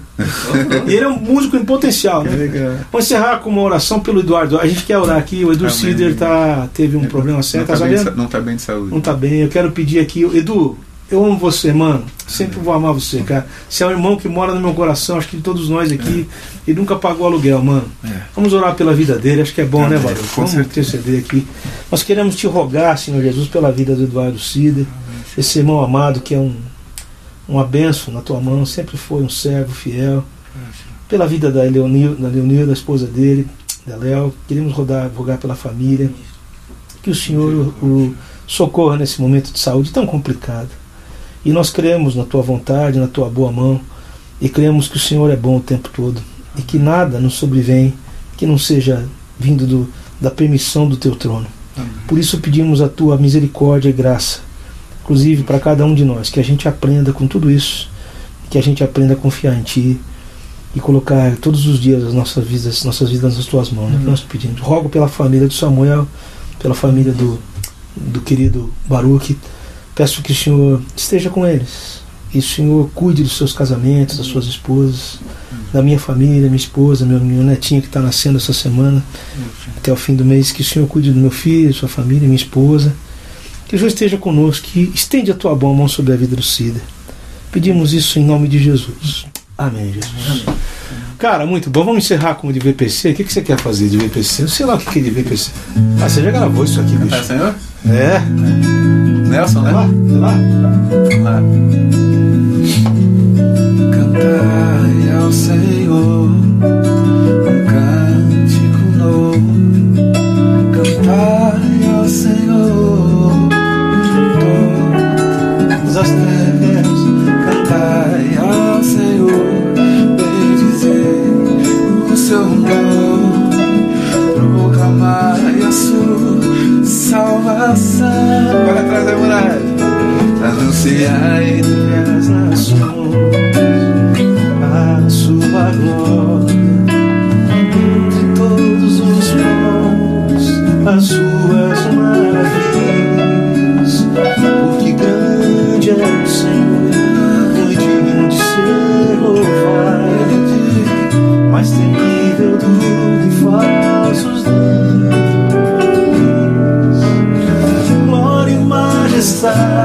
e ele é um músico em potencial. Né? legal. Vamos encerrar com uma oração pelo Eduardo. A gente quer orar aqui. O Edu Amém. Cider tá, teve um problema sério. Não Tá sabendo? sa- não tá bem de saúde. Não tá bem. Eu quero pedir aqui. Edu, eu amo você, mano. Sempre vou amar você, cara. Você é um irmão que mora no meu coração. Acho que de todos nós aqui. Ele nunca pagou aluguel, mano. É. Vamos orar pela vida dele. Acho que é bom, né. Valeu? Com Vamos interceder aqui. Nós queremos te rogar, Senhor Jesus, pela vida do Eduardo Cider. Esse irmão amado que é um, uma benção na tua mão. Sempre foi um servo fiel. Pela vida da Leonil, da Leonil, da esposa dele, da Léo. Queremos rodar, rogar pela família. Que o Senhor o, socorra nesse momento de saúde tão complicado. E nós cremos na tua vontade, na tua boa mão. E cremos que o Senhor é bom o tempo todo. E que nada nos sobrevém que não seja vindo do, da permissão do teu trono. Por isso pedimos a tua misericórdia e graça, inclusive para cada um de nós, que a gente aprenda com tudo isso, que a gente aprenda a confiar em ti e colocar todos os dias as nossas vidas, nossas vidas nas tuas mãos. É que nós pedimos. Rogo pela família do Samuel, pela família do, do querido Baruch. Peço que o Senhor esteja com eles. E o Senhor cuide dos seus casamentos, das suas esposas, da minha família, minha esposa, meu, meu netinho que está nascendo essa semana, até o fim do mês. Que o Senhor cuide do meu filho, sua família, minha esposa. Que o Senhor esteja conosco, que estende a tua boa mão sobre a vida do Cida. Pedimos isso em nome de Jesus. Amém, Jesus. Cara, muito bom. Vamos encerrar com o de VPC. O que, que você quer fazer de VPC? Eu sei lá o que é de VPC. Ah, você já gravou isso aqui, bicho. senhor? É. Nelson, né? Vai lá, lá. Lá. Cantai ao Senhor Anunciai entre as nações a sua glória entre todos os povos as suas maravilhas majestade